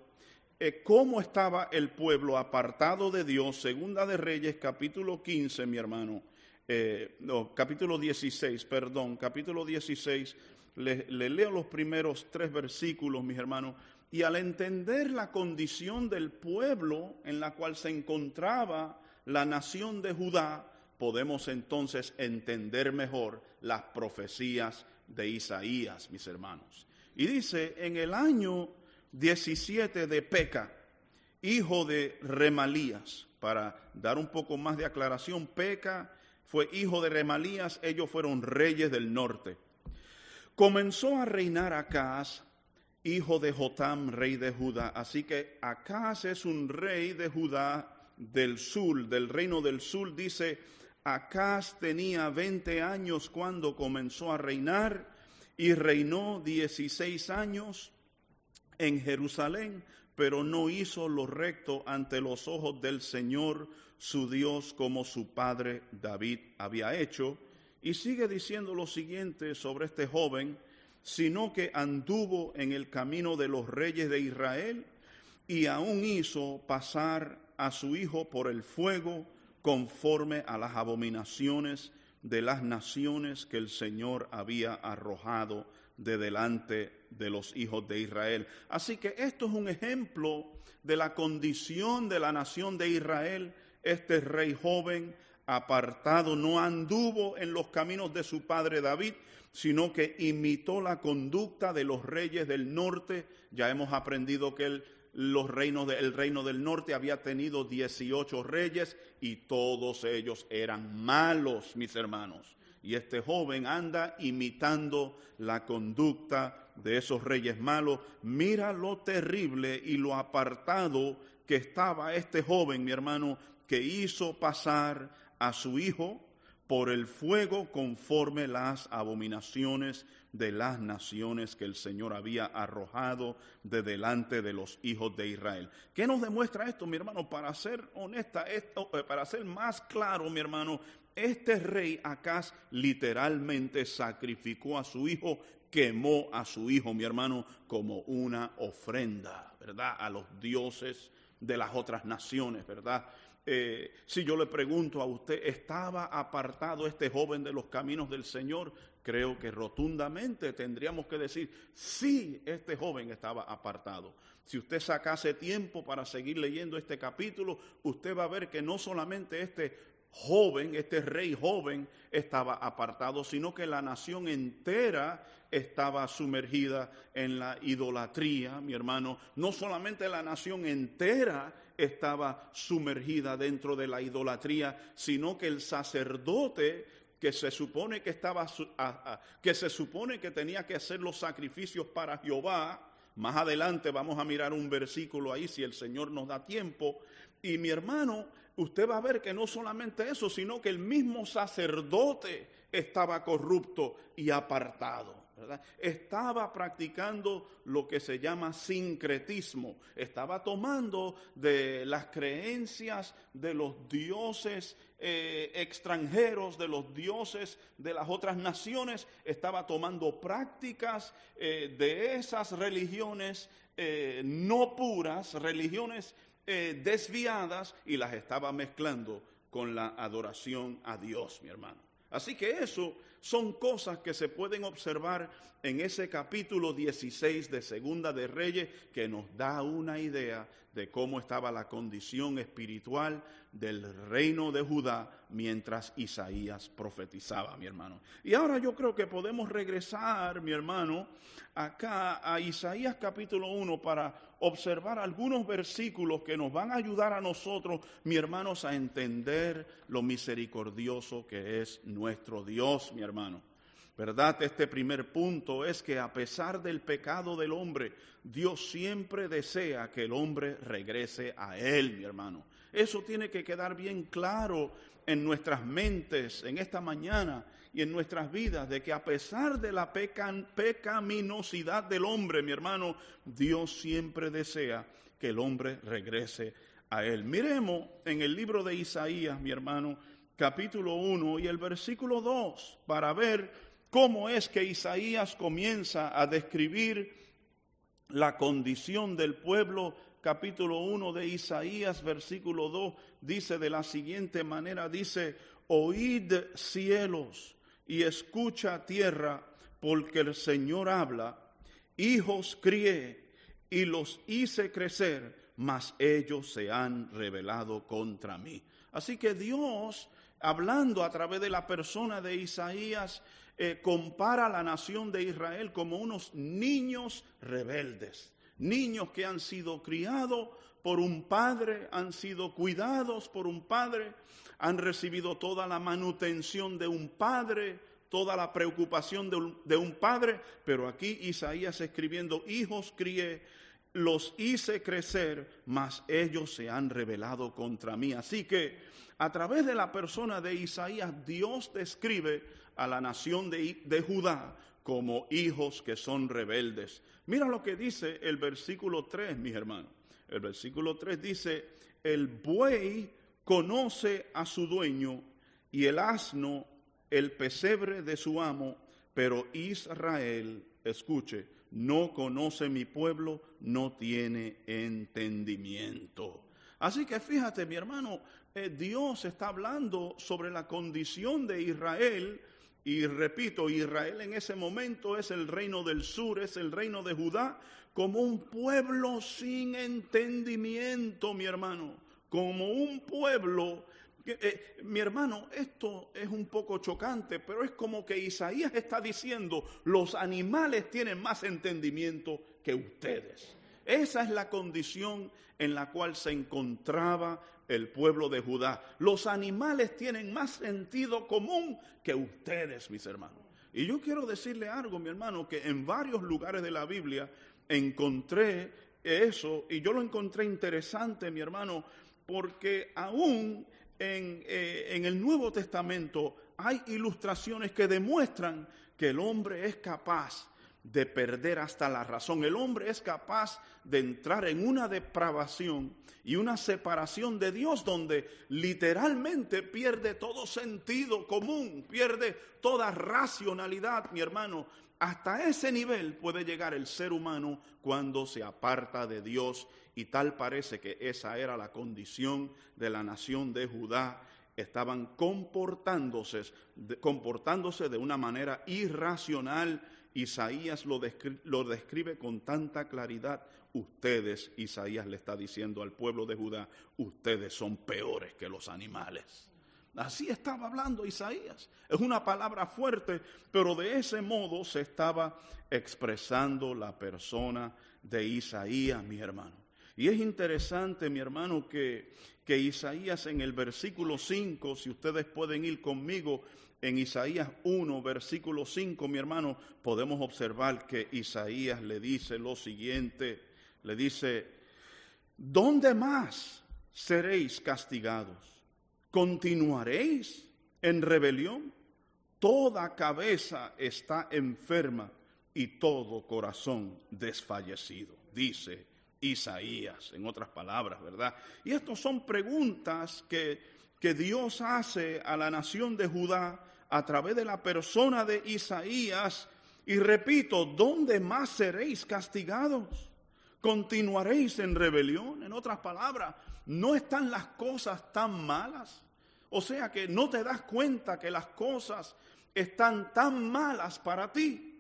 eh, cómo estaba el pueblo apartado de Dios, Segunda de Reyes, capítulo 15, mi hermano, eh, no, capítulo 16, perdón, capítulo 16, le, le leo los primeros tres versículos, mis hermanos, y al entender la condición del pueblo en la cual se encontraba la nación de Judá, podemos entonces entender mejor las profecías de Isaías, mis hermanos. Y dice, en el año 17 de Peca, hijo de Remalías. Para dar un poco más de aclaración, Peca fue hijo de Remalías, ellos fueron reyes del norte. Comenzó a reinar Acaz, hijo de Jotam, rey de Judá. Así que Acaz es un rey de Judá del sur, del reino del sur. Dice, Acaz tenía 20 años cuando comenzó a reinar y reinó 16 años en Jerusalén, pero no hizo lo recto ante los ojos del Señor su Dios como su padre David había hecho. Y sigue diciendo lo siguiente sobre este joven, sino que anduvo en el camino de los reyes de Israel y aún hizo pasar a su hijo por el fuego conforme a las abominaciones de las naciones que el Señor había arrojado de delante de los hijos de Israel. Así que esto es un ejemplo de la condición de la nación de Israel. Este rey joven, apartado, no anduvo en los caminos de su padre David, sino que imitó la conducta de los reyes del norte. Ya hemos aprendido que el, los reinos el reino del norte había tenido 18 reyes y todos ellos eran malos, mis hermanos. Y este joven anda imitando la conducta de esos reyes malos. Mira lo terrible y lo apartado que estaba este joven, mi hermano, que hizo pasar a su hijo por el fuego conforme las abominaciones de las naciones que el Señor había arrojado de delante de los hijos de Israel. ¿Qué nos demuestra esto, mi hermano? Para ser honesta, esto, eh, para ser más claro, mi hermano, este rey Acaz literalmente sacrificó a su hijo, quemó a su hijo, mi hermano, como una ofrenda, ¿verdad? A los dioses de las otras naciones, ¿verdad? Eh, si yo le pregunto a usted, ¿estaba apartado este joven de los caminos del Señor? Creo que rotundamente tendríamos que decir, sí, este joven estaba apartado. Si usted sacase tiempo para seguir leyendo este capítulo, usted va a ver que no solamente este joven, este rey joven, estaba apartado, sino que la nación entera estaba sumergida en la idolatría, mi hermano. No solamente la nación entera estaba sumergida dentro de la idolatría, sino que el sacerdote que se supone que estaba que se supone que tenía que hacer los sacrificios para Jehová, más adelante vamos a mirar un versículo ahí si el Señor nos da tiempo, y mi hermano, usted va a ver que no solamente eso, sino que el mismo sacerdote estaba corrupto y apartado. Estaba practicando lo que se llama sincretismo, estaba tomando de las creencias de los dioses eh, extranjeros, de los dioses de las otras naciones, estaba tomando prácticas eh, de esas religiones eh, no puras, religiones desviadas, y las estaba mezclando con la adoración a Dios, mi hermano. Así que eso son cosas que se pueden observar en ese capítulo 16 de Segunda de Reyes que nos da una idea de cómo estaba la condición espiritual del reino de Judá mientras Isaías profetizaba, mi hermano. Y ahora yo creo que podemos regresar, mi hermano, acá a Isaías capítulo 1 para observar algunos versículos que nos van a ayudar a nosotros, mi hermanos, a entender lo misericordioso que es nuestro Dios, mi hermano. ¿verdad? Este primer punto es que a pesar del pecado del hombre, Dios siempre desea que el hombre regrese a Él, mi hermano. Eso tiene que quedar bien claro en nuestras mentes en esta mañana y en nuestras vidas, de que a pesar de la pecaminosidad del hombre, mi hermano, Dios siempre desea que el hombre regrese a Él. Miremos en el libro de Isaías, mi hermano, capítulo 1 y el versículo 2, para ver cómo es que Isaías comienza a describir la condición del pueblo. Capítulo 1 de Isaías, versículo 2, dice de la siguiente manera, dice, oíd cielos y escucha tierra, porque el Señor habla, hijos crié y los hice crecer, mas ellos se han rebelado contra mí. Así que Dios, hablando a través de la persona de Isaías, eh, compara a la nación de Israel como unos niños rebeldes, niños que han sido criados por un padre, han sido cuidados por un padre, han recibido toda la manutención de un padre, toda la preocupación de un, padre, pero aquí Isaías escribiendo, hijos crié, los hice crecer, mas ellos se han rebelado contra mí. Así que a través de la persona de Isaías, Dios describe a la nación de, de, Judá como hijos que son rebeldes. Mira lo que dice el versículo 3, mis hermanos. El versículo 3 dice, el buey conoce a su dueño y el asno el pesebre de su amo, pero Israel, escuche, no conoce mi pueblo, no tiene entendimiento. Así que fíjate, mi hermano, eh, Dios está hablando sobre la condición de Israel. Y repito, Israel en ese momento es el reino del sur, es el reino de Judá, como un pueblo sin entendimiento, mi hermano, como un pueblo eh, mi hermano, esto es un poco chocante, pero es como que Isaías está diciendo, los animales tienen más entendimiento que ustedes. Esa es la condición en la cual se encontraba el pueblo de Judá. Los animales tienen más sentido común que ustedes, mis hermanos. Y yo quiero decirle algo, mi hermano, que en varios lugares de la Biblia encontré eso y yo lo encontré interesante, mi hermano, porque aún eh, en, el Nuevo Testamento hay ilustraciones que demuestran que el hombre es capaz de perder hasta la razón. El hombre es capaz de entrar en una depravación y una separación de Dios donde literalmente pierde todo sentido común, pierde toda racionalidad, mi hermano. Hasta ese nivel puede llegar el ser humano cuando se aparta de Dios y tal parece que esa era la condición de la nación de Judá. Estaban comportándose, comportándose de una manera irracional. Isaías lo lo describe con tanta claridad. Ustedes, Isaías le está diciendo al pueblo de Judá, ustedes son peores que los animales. Así estaba hablando Isaías. Es una palabra fuerte, pero de ese modo se estaba expresando la persona de Isaías, mi hermano. Y es interesante, mi hermano, que, que Isaías en el versículo 5, si ustedes pueden ir conmigo, en Isaías 1, versículo 5, mi hermano, podemos observar que Isaías le dice lo siguiente, le dice, ¿dónde más seréis castigados? ¿Continuaréis en rebelión? Toda cabeza está enferma y todo corazón desfallecido, dice Isaías, en otras palabras, ¿verdad? Y estas son preguntas que, que Dios hace a la nación de Judá a través de la persona de Isaías. Y repito, ¿dónde más seréis castigados? ¿Continuaréis en rebelión? En otras palabras, ¿no están las cosas tan malas? O sea que no te das cuenta que las cosas están tan malas para ti.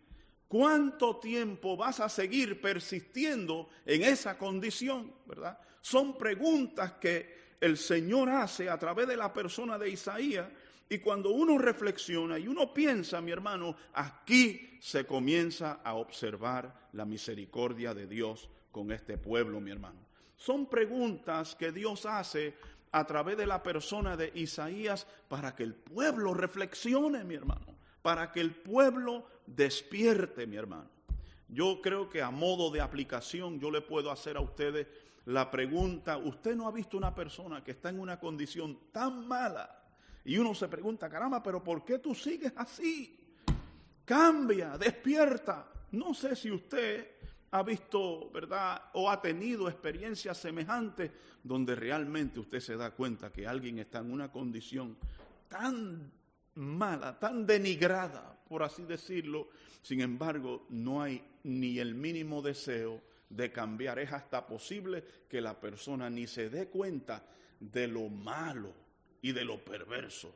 ¿Cuánto tiempo vas a seguir persistiendo en esa condición? ¿Verdad? Son preguntas que el Señor hace a través de la persona de Isaías y cuando uno reflexiona y uno piensa, mi hermano, aquí se comienza a observar la misericordia de Dios con este pueblo, mi hermano. Son preguntas que Dios hace a través de la persona de Isaías para que el pueblo reflexione, mi hermano para que el pueblo despierte, mi hermano. Yo creo que a modo de aplicación yo le puedo hacer a ustedes la pregunta, usted no ha visto una persona que está en una condición tan mala y uno se pregunta, caramba, pero ¿por qué tú sigues así? Cambia, despierta. No sé si usted ha visto, ¿verdad? O ha tenido experiencias semejantes donde realmente usted se da cuenta que alguien está en una condición tan mala, tan denigrada, por así decirlo. Sin embargo, no hay ni el mínimo deseo de cambiar. Es hasta posible que la persona ni se dé cuenta de lo malo y de lo perverso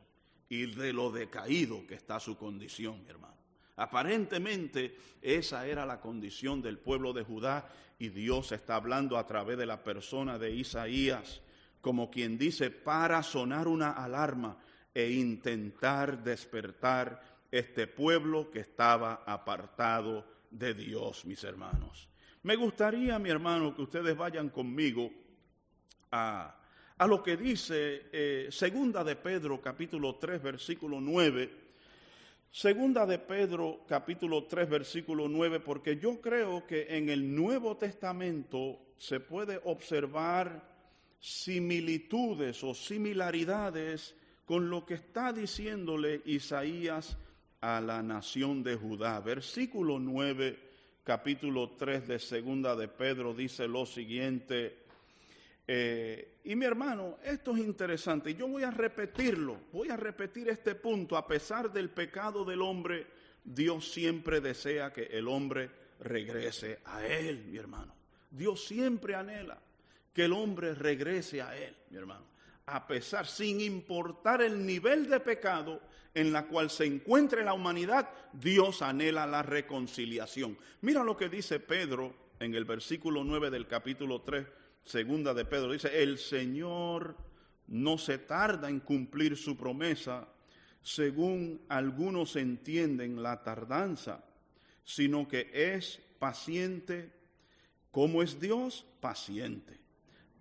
y de lo decaído que está su condición, mi hermano. Aparentemente esa era la condición del pueblo de Judá y Dios está hablando a través de la persona de Isaías como quien dice para sonar una alarma e intentar despertar este pueblo que estaba apartado de Dios, mis hermanos. Me gustaría, mi hermano, que ustedes vayan conmigo a, a lo que dice eh, Segunda de Pedro, capítulo 3, versículo 9 Segunda de Pedro capítulo 3 versículo 9, porque yo creo que en el Nuevo Testamento se puede observar similitudes o similaridades con lo que está diciéndole Isaías a la nación de Judá. Versículo 9, capítulo 3 de Segunda de Pedro dice lo siguiente, eh, y mi hermano, esto es interesante. Yo voy a repetirlo, voy a repetir este punto. A pesar del pecado del hombre, Dios siempre desea que el hombre regrese a Él, mi hermano. Dios siempre anhela que el hombre regrese a Él, mi hermano. A pesar, sin importar el nivel de pecado en la cual se encuentre la humanidad, Dios anhela la reconciliación. Mira lo que dice Pedro en el versículo 9 del capítulo 3 segunda de Pedro, dice, el Señor no se tarda en cumplir su promesa, según algunos entienden la tardanza, sino que es paciente, como es Dios, paciente,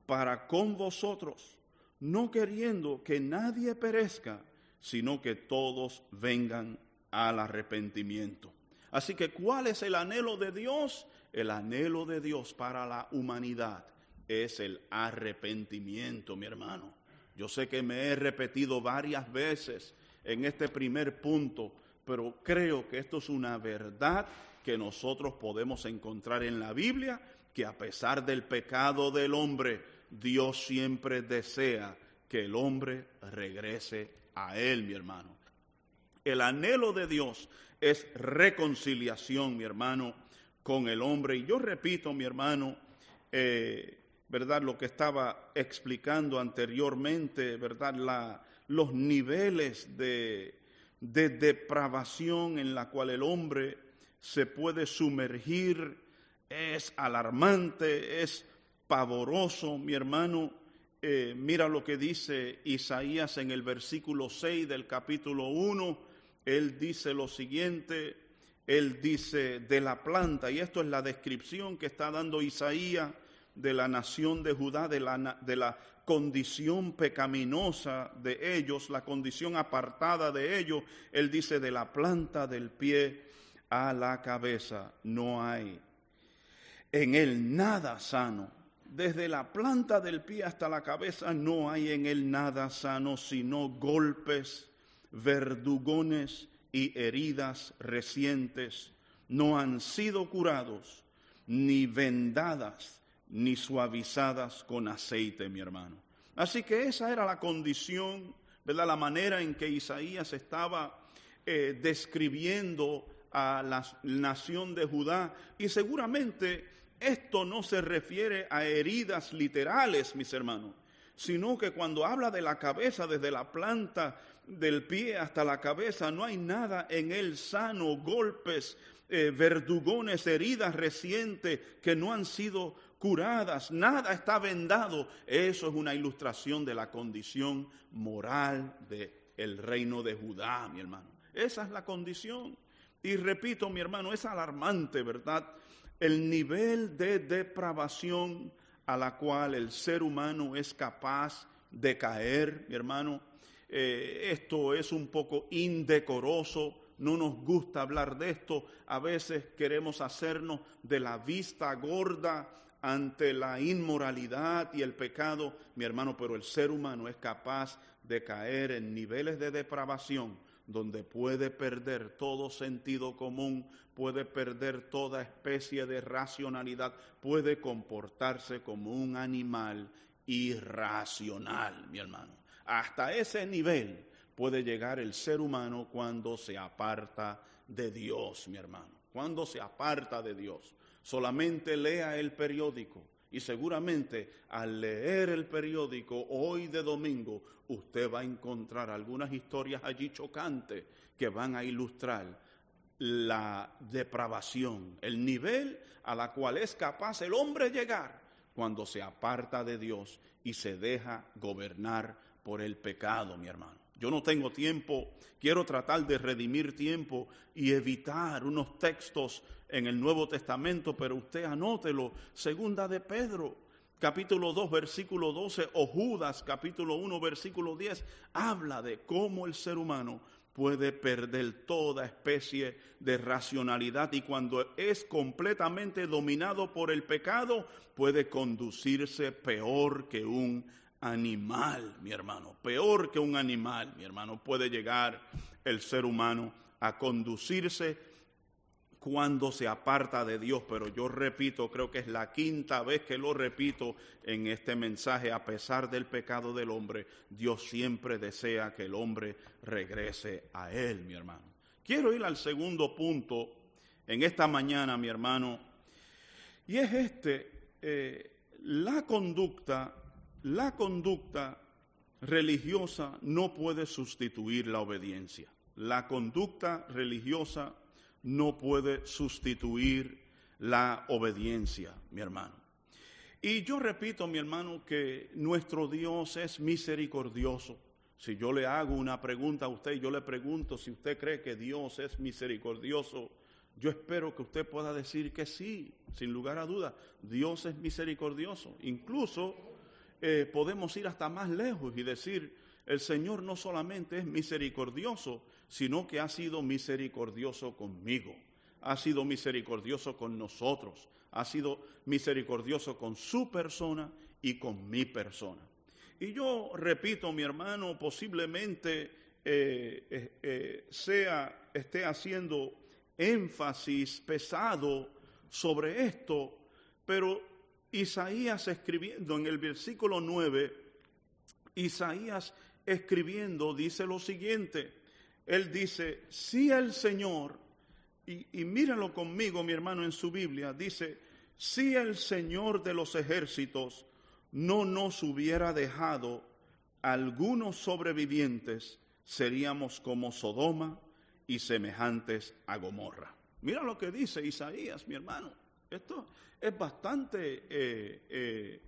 para con vosotros, no queriendo que nadie perezca, sino que todos vengan al arrepentimiento. Así que, ¿cuál es el anhelo de Dios? El anhelo de Dios para la humanidad es el arrepentimiento, mi hermano. Yo sé que me he repetido varias veces en este primer punto, pero creo que esto es una verdad que nosotros podemos encontrar en la Biblia, que a pesar del pecado del hombre, Dios siempre desea que el hombre regrese a Él, mi hermano. El anhelo de Dios es reconciliación, mi hermano, con el hombre. Y yo repito, mi hermano, eh, ¿verdad? Lo que estaba explicando anteriormente, ¿verdad? Los niveles de, de depravación en la cual el hombre se puede sumergir es alarmante, es pavoroso, mi hermano. Eh, mira lo que dice Isaías en el versículo 6 del capítulo 1. Él dice lo siguiente, él dice de la planta, y esto es la descripción que está dando Isaías de la nación de Judá, de la, de la condición pecaminosa de ellos, la condición apartada de ellos. Él dice, de la planta del pie a la cabeza no hay en él nada sano. Desde la planta del pie hasta la cabeza no hay en él nada sano, sino golpes, verdugones y heridas recientes. No han sido curados ni vendadas ni suavizadas con aceite, mi hermano. Así que esa era la condición, ¿verdad? La manera en que Isaías estaba eh, describiendo a la nación de Judá. Y seguramente esto no se refiere a heridas literales, mis hermanos, sino que cuando habla de la cabeza, desde la planta del pie hasta la cabeza, no hay nada en él sano, golpes, eh, verdugones, heridas recientes que no han sido curadas, nada está vendado. Eso es una ilustración de la condición moral del el reino de Judá, mi hermano. Esa es la condición. Y repito, mi hermano, es alarmante, ¿verdad? El nivel de depravación a la cual el ser humano es capaz de caer, mi hermano. Eh, esto es un poco indecoroso no nos gusta hablar de esto, a veces queremos hacernos de la vista gorda ante la inmoralidad y el pecado, mi hermano, pero el ser humano es capaz de caer en niveles de depravación donde puede perder todo sentido común, puede perder toda especie de racionalidad, puede comportarse como un animal irracional, mi hermano. Hasta ese nivel puede llegar el ser humano cuando se aparta de Dios, mi hermano. Cuando se aparta de Dios. Solamente lea el periódico y seguramente al leer el periódico hoy de domingo usted va a encontrar algunas historias allí chocantes que van a ilustrar la depravación, el nivel a la cual es capaz el hombre llegar cuando se aparta de Dios y se deja gobernar por el pecado, mi hermano. Yo no tengo tiempo, quiero tratar de redimir tiempo y evitar unos textos en el Nuevo Testamento, pero usted anótelo, segunda de Pedro, capítulo 2, versículo 12, o Judas, capítulo 1, versículo 10, habla de cómo el ser humano puede perder toda especie de racionalidad y cuando es completamente dominado por el pecado, puede conducirse peor que un animal, mi hermano. Peor que un animal, mi hermano, puede llegar el ser humano a conducirse cuando se aparta de Dios. Pero yo repito, creo que es la quinta vez que lo repito en este mensaje, a pesar del pecado del hombre, Dios siempre desea que el hombre regrese a Él, mi hermano. Quiero ir al segundo punto en esta mañana, mi hermano, y es este, eh, la conducta la conducta religiosa no puede sustituir la obediencia. La conducta religiosa no puede sustituir la obediencia, mi hermano. Y yo repito, mi hermano, que nuestro Dios es misericordioso. Si yo le hago una pregunta a usted yo le pregunto si usted cree que Dios es misericordioso, yo espero que usted pueda decir que sí, sin lugar a duda. Dios es misericordioso. Incluso eh, podemos ir hasta más lejos y decir, el Señor no solamente es misericordioso, sino que ha sido misericordioso conmigo, ha sido misericordioso con nosotros, ha sido misericordioso con su persona y con mi persona. Y yo repito, mi hermano, posiblemente eh, eh, sea, esté haciendo énfasis pesado sobre esto, pero Isaías escribiendo en el versículo 9, Isaías escribiendo dice lo siguiente, él dice, si el Señor, y, y mírenlo conmigo mi hermano en su Biblia, dice, si el Señor de los ejércitos no nos hubiera dejado algunos sobrevivientes, seríamos como Sodoma y semejantes a Gomorra. Mira lo que dice Isaías, mi hermano. Esto es bastante eh, eh,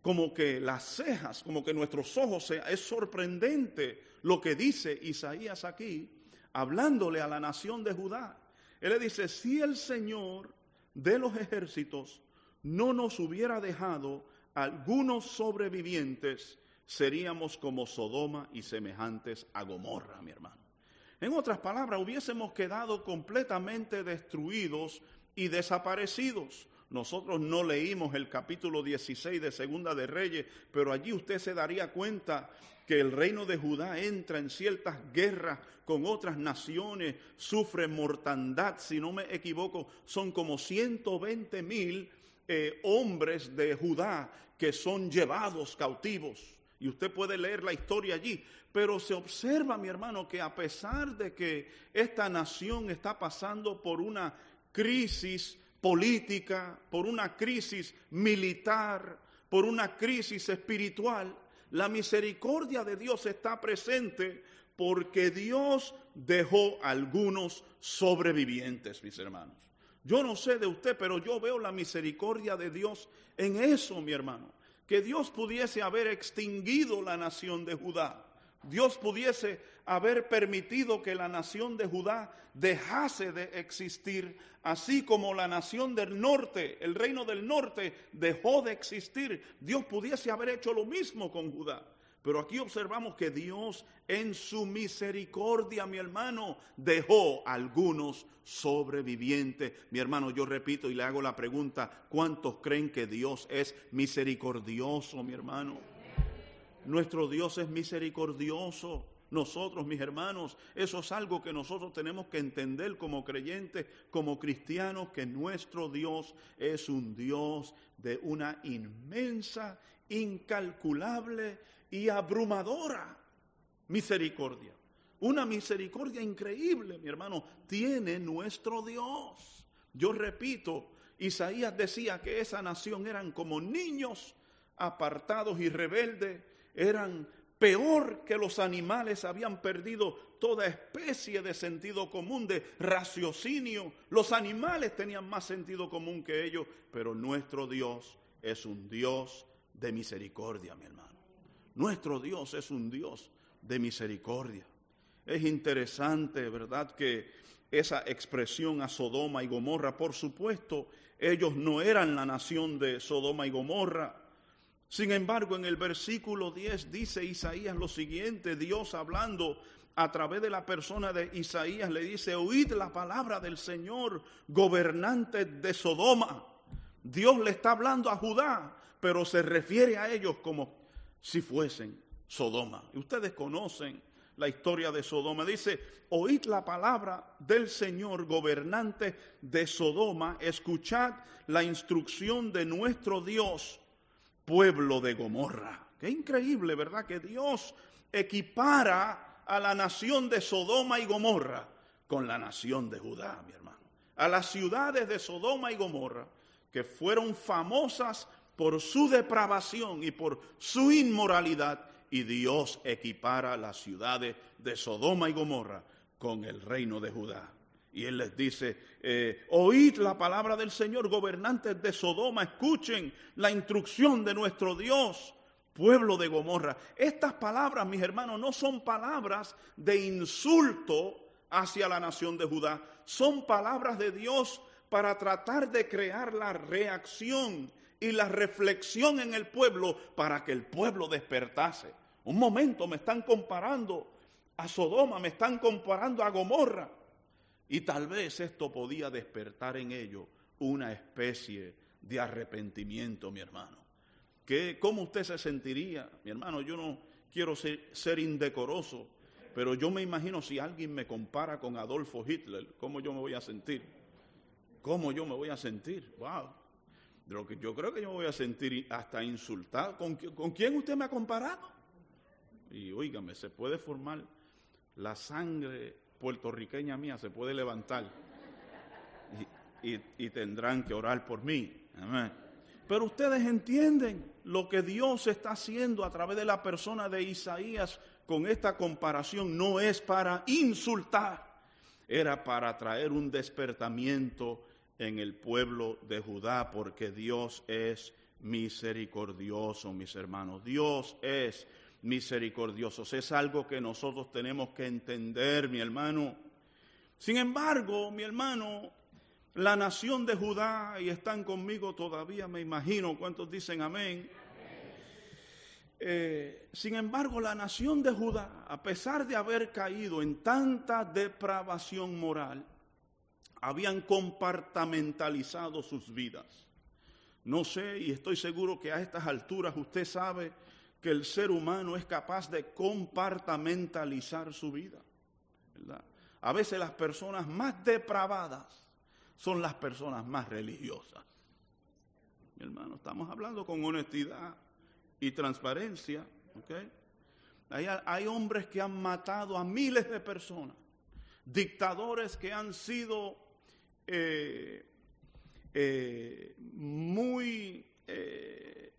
como que las cejas, como que nuestros ojos, sea, es sorprendente lo que dice Isaías aquí, hablándole a la nación de Judá. Él le dice, si el Señor de los ejércitos no nos hubiera dejado algunos sobrevivientes, seríamos como Sodoma y semejantes a Gomorra, mi hermano. En otras palabras, hubiésemos quedado completamente destruidos y desaparecidos. Nosotros no leímos el capítulo 16 de Segunda de Reyes, pero allí usted se daría cuenta que el reino de Judá entra en ciertas guerras con otras naciones, sufre mortandad, si no me equivoco, son como 120 mil eh, hombres de Judá que son llevados cautivos. Y usted puede leer la historia allí, pero se observa, mi hermano, que a pesar de que esta nación está pasando por una crisis política, por una crisis militar, por una crisis espiritual, la misericordia de Dios está presente porque Dios dejó algunos sobrevivientes, mis hermanos. Yo no sé de usted, pero yo veo la misericordia de Dios en eso, mi hermano. Que Dios pudiese haber extinguido la nación de Judá. Dios pudiese haber permitido que la nación de Judá dejase de existir, así como la nación del norte, el reino del norte, dejó de existir. Dios pudiese haber hecho lo mismo con Judá. Pero aquí observamos que Dios en su misericordia, mi hermano, dejó algunos sobrevivientes. Mi hermano, yo repito y le hago la pregunta, ¿cuántos creen que Dios es misericordioso, mi hermano? Nuestro Dios es misericordioso. Nosotros, mis hermanos, eso es algo que nosotros tenemos que entender como creyentes, como cristianos, que nuestro Dios es un Dios de una inmensa, incalculable y abrumadora misericordia. Una misericordia increíble, mi hermano, tiene nuestro Dios. Yo repito, Isaías decía que esa nación eran como niños apartados y rebeldes, eran peor que los animales, habían perdido toda especie de sentido común, de raciocinio. Los animales tenían más sentido común que ellos, pero nuestro Dios es un Dios de misericordia, mi hermano. Nuestro Dios es un Dios de misericordia. Es interesante, ¿verdad?, que esa expresión a Sodoma y Gomorra, por supuesto, ellos no eran la nación de Sodoma y Gomorra, sin embargo, en el versículo 10 dice Isaías lo siguiente, Dios hablando a través de la persona de Isaías le dice, oíd la palabra del Señor, gobernante de Sodoma. Dios le está hablando a Judá, pero se refiere a ellos como si fuesen Sodoma. Y ustedes conocen la historia de Sodoma. Dice, oíd la palabra del Señor, gobernante de Sodoma, escuchad la instrucción de nuestro Dios pueblo de Gomorra. Qué increíble, ¿verdad? Que Dios equipara a la nación de Sodoma y Gomorra con la nación de Judá, mi hermano. A las ciudades de Sodoma y Gomorra, que fueron famosas por su depravación y por su inmoralidad, y Dios equipara las ciudades de Sodoma y Gomorra con el reino de Judá. Y él les dice, eh, oíd la palabra del Señor, gobernantes de Sodoma, escuchen la instrucción de nuestro Dios, pueblo de Gomorra. Estas palabras, mis hermanos, no son palabras de insulto hacia la nación de Judá, son palabras de Dios para tratar de crear la reacción y la reflexión en el pueblo para que el pueblo despertase. Un momento, me están comparando a Sodoma, me están comparando a Gomorra. Y tal vez esto podía despertar en ellos una especie de arrepentimiento, mi hermano. ¿Qué, ¿Cómo usted se sentiría? Mi hermano, yo no quiero ser, indecoroso, pero yo me imagino si alguien me compara con Adolfo Hitler, ¿cómo yo me voy a sentir? ¿Cómo yo me voy a sentir? ¡Wow! Lo que yo creo que yo me voy a sentir hasta insultado. ¿Con, ¿Con quién usted me ha comparado? Y oígame, se puede formar la sangre puertorriqueña mía se puede levantar y, tendrán que orar por mí. Pero ustedes entienden lo que Dios está haciendo a través de la persona de Isaías con esta comparación. No es para insultar, era para traer un despertamiento en el pueblo de Judá, porque Dios es misericordioso, mis hermanos. Dios es misericordiosos. Es algo que nosotros tenemos que entender, mi hermano. Sin embargo, mi hermano, la nación de Judá, y están conmigo todavía, me imagino, ¿cuántos dicen amén? Eh, sin embargo, la nación de Judá, a pesar de haber caído en tanta depravación moral, habían compartamentalizado sus vidas. No sé, y estoy seguro que a estas alturas usted sabe que el ser humano es capaz de compartamentalizar su vida. A veces las personas más depravadas son las personas más religiosas. Mi hermano, estamos hablando con honestidad y transparencia. Hay, hay, hombres que han matado a miles de personas, dictadores que han sido eh, eh, muy eh,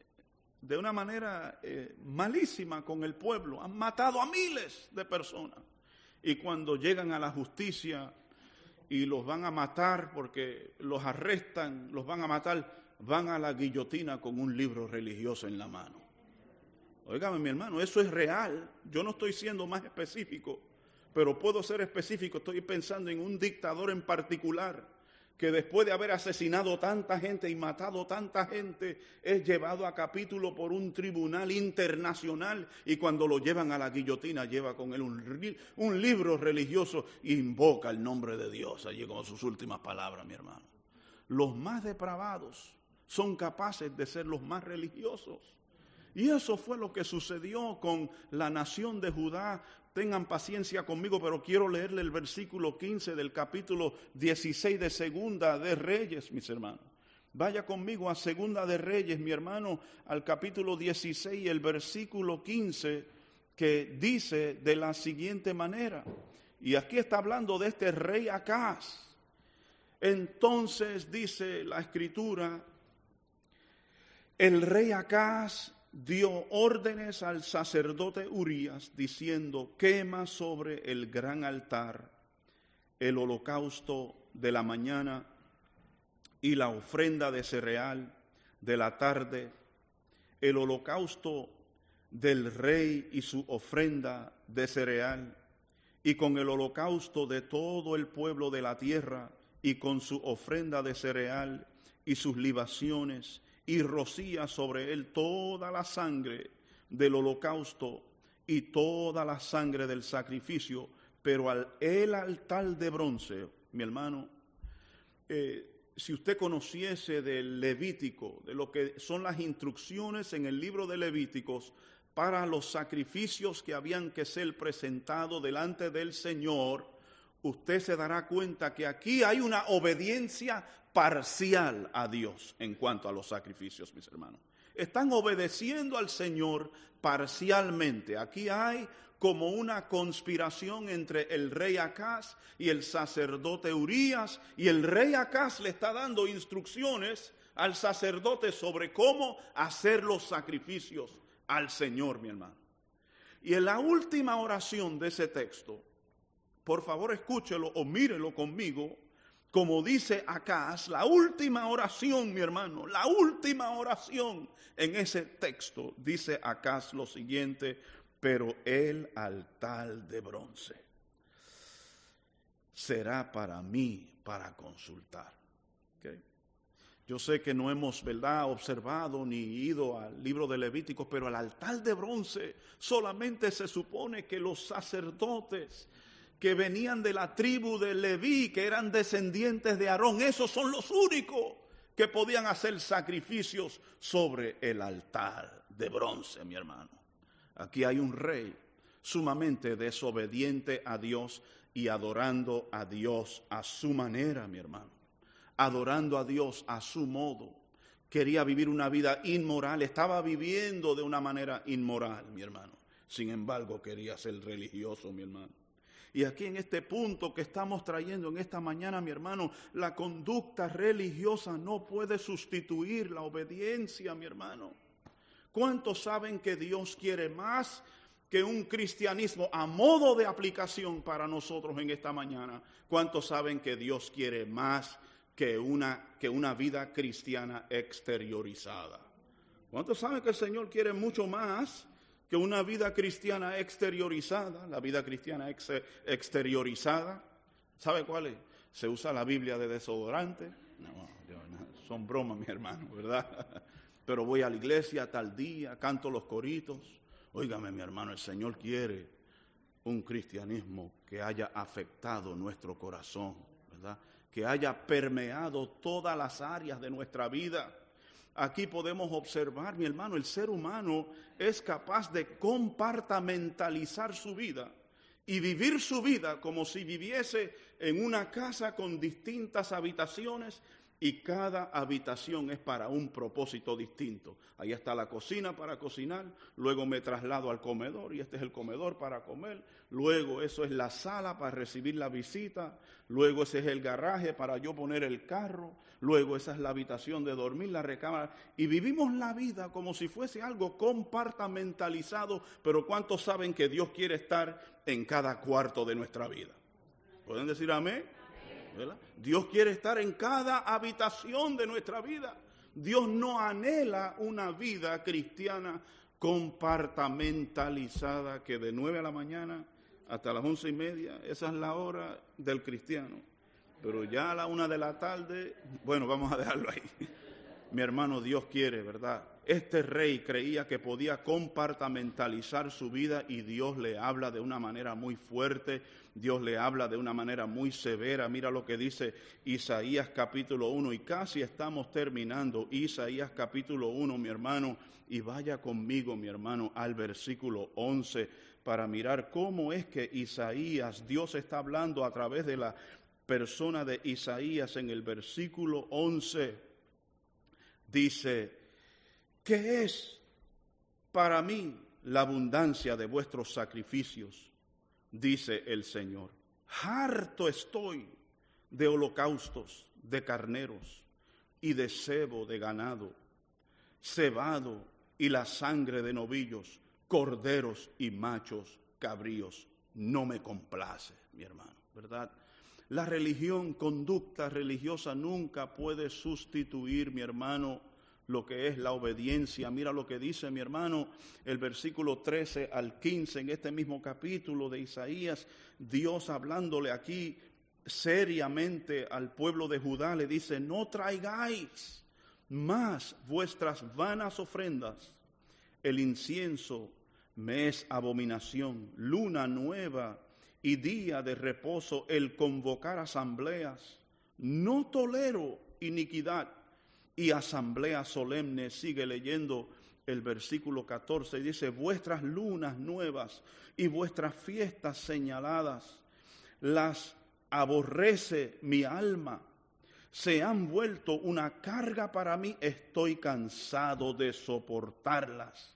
de una manera eh, malísima con el pueblo. Han matado a miles de personas. Y cuando llegan a la justicia y los van a matar porque los arrestan, los van a matar, van a la guillotina con un libro religioso en la mano. Óigame, mi hermano, eso es real. Yo no estoy siendo más específico, pero puedo ser específico. Estoy pensando en un dictador en particular que después de haber asesinado tanta gente y matado tanta gente, es llevado a capítulo por un tribunal internacional y cuando lo llevan a la guillotina lleva con él un, libro religioso e invoca el nombre de Dios allí con sus últimas palabras, mi hermano. Los más depravados son capaces de ser los más religiosos. Y eso fue lo que sucedió con la nación de Judá. Tengan paciencia conmigo, pero quiero leerle el versículo 15 del capítulo 16 de Segunda de Reyes, mis hermanos. Vaya conmigo a Segunda de Reyes, mi hermano, al capítulo 16 y el versículo 15 que dice de la siguiente manera. Y aquí está hablando de este rey Acaz. Entonces dice la escritura, el rey Acaz dio órdenes al sacerdote Urías diciendo, quema sobre el gran altar el holocausto de la mañana y la ofrenda de cereal de la tarde, el holocausto del rey y su ofrenda de cereal, y con el holocausto de todo el pueblo de la tierra, y con su ofrenda de cereal y sus libaciones, y rocía sobre él toda la sangre del holocausto y toda la sangre del sacrificio, pero al el altar de bronce, mi hermano, eh, si usted conociese del Levítico, de lo que son las instrucciones en el libro de Levíticos para los sacrificios que habían que ser presentados delante del Señor, usted se dará cuenta que aquí hay una obediencia parcial a Dios en cuanto a los sacrificios, mis hermanos. Están obedeciendo al Señor parcialmente. Aquí hay como una conspiración entre el rey Acaz y el sacerdote Urías, y el rey Acaz le está dando instrucciones al sacerdote sobre cómo hacer los sacrificios al Señor, mi hermano. Y en la última oración de ese texto, por favor escúchelo o mírelo conmigo, como dice Acaz, la última oración, mi hermano, la última oración en ese texto, dice Acaz lo siguiente, pero el altar de bronce será para mí para consultar. Yo sé que no hemos, ¿verdad?, observado ni ido al libro de Levíticos, pero el altar de bronce solamente se supone que los sacerdotes que venían de la tribu de Leví, que eran descendientes de Aarón. Esos son los únicos que podían hacer sacrificios sobre el altar de bronce, mi hermano. Aquí hay un rey sumamente desobediente a Dios y adorando a Dios a su manera, mi hermano. Adorando a Dios a su modo. Quería vivir una vida inmoral, estaba viviendo de una manera inmoral, mi hermano. Sin embargo, quería ser religioso, mi hermano. Y aquí en este punto que estamos trayendo en esta mañana, mi hermano, la conducta religiosa no puede sustituir la obediencia, mi hermano. ¿Cuántos saben que Dios quiere más que un cristianismo a modo de aplicación para nosotros en esta mañana? ¿Cuántos saben que Dios quiere más que una, que una vida cristiana exteriorizada? ¿Cuántos saben que el Señor quiere mucho más que una vida cristiana exteriorizada, la vida cristiana exteriorizada, ¿sabe cuál es? Se usa la Biblia de desodorante. No, son bromas, mi hermano, ¿verdad? Pero voy a la iglesia tal día, canto los coritos. Óigame, mi hermano, el Señor quiere un cristianismo que haya afectado nuestro corazón, ¿verdad? Que haya permeado todas las áreas de nuestra vida Aquí podemos observar, mi hermano, el ser humano es capaz de compartamentalizar su vida y vivir su vida como si viviese en una casa con distintas habitaciones y cada habitación es para un propósito distinto. Ahí está la cocina para cocinar, luego me traslado al comedor y este es el comedor para comer, luego eso es la sala para recibir la visita, luego ese es el garaje para yo poner el carro, luego esa es la habitación de dormir, la recámara, y vivimos la vida como si fuese algo compartamentalizado, pero ¿cuántos saben que Dios quiere estar en cada cuarto de nuestra vida? ¿Pueden decir amén? Dios quiere estar en cada habitación de nuestra vida. Dios no anhela una vida cristiana compartamentalizada que de 9 a la mañana hasta las once y media, esa es la hora del cristiano. Pero ya a la una de la tarde, bueno, vamos a dejarlo ahí. Mi hermano, Dios quiere, ¿verdad? Este rey creía que podía compartamentalizar su vida y Dios le habla de una manera muy fuerte, Dios le habla de una manera muy severa. Mira lo que dice Isaías capítulo 1 y casi estamos terminando Isaías capítulo 1, mi hermano, y vaya conmigo, mi hermano, al versículo 11 para mirar cómo es que Isaías, Dios está hablando a través de la persona de Isaías en el versículo 11. Dice, ¿qué es para mí la abundancia de vuestros sacrificios? Dice el Señor. Harto estoy de holocaustos, de carneros y de cebo de ganado, cebado y la sangre de novillos, corderos y machos cabríos. No me complace, mi hermano, ¿verdad? La religión, conducta religiosa nunca puede sustituir, mi hermano, lo que es la obediencia. Mira lo que dice mi hermano, el versículo 13 al 15 en este mismo capítulo de Isaías, Dios hablándole aquí seriamente al pueblo de Judá, le dice, no traigáis más vuestras vanas ofrendas, el incienso me es abominación, luna nueva y día de reposo, el convocar asambleas. No tolero iniquidad y asamblea solemne. Sigue leyendo el versículo 14 y dice, vuestras lunas nuevas y vuestras fiestas señaladas, las aborrece mi alma, se han vuelto una carga para mí, estoy cansado de soportarlas.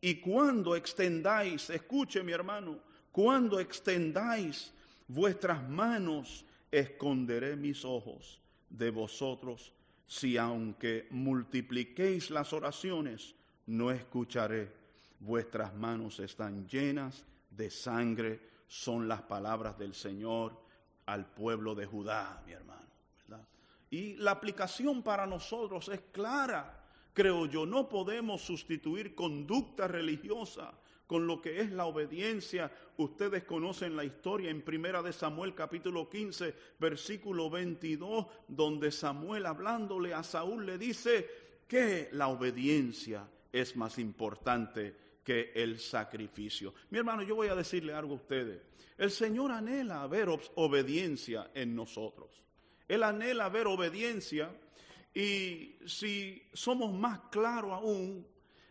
Y cuando extendáis, escuche mi hermano, cuando extendáis vuestras manos, esconderé mis ojos de vosotros. Si aunque multipliquéis las oraciones, no escucharé. Vuestras manos están llenas de sangre, son las palabras del Señor al pueblo de Judá, mi hermano. Y la aplicación para nosotros es clara, creo yo. No podemos sustituir conducta religiosa con lo que es la obediencia. Ustedes conocen la historia en Primera de Samuel capítulo 15, versículo 22, donde Samuel hablándole a Saúl le dice que la obediencia es más importante que el sacrificio. Mi hermano, yo voy a decirle algo a ustedes. El Señor anhela ver obediencia en nosotros. Él anhela ver obediencia y si somos más claros aún,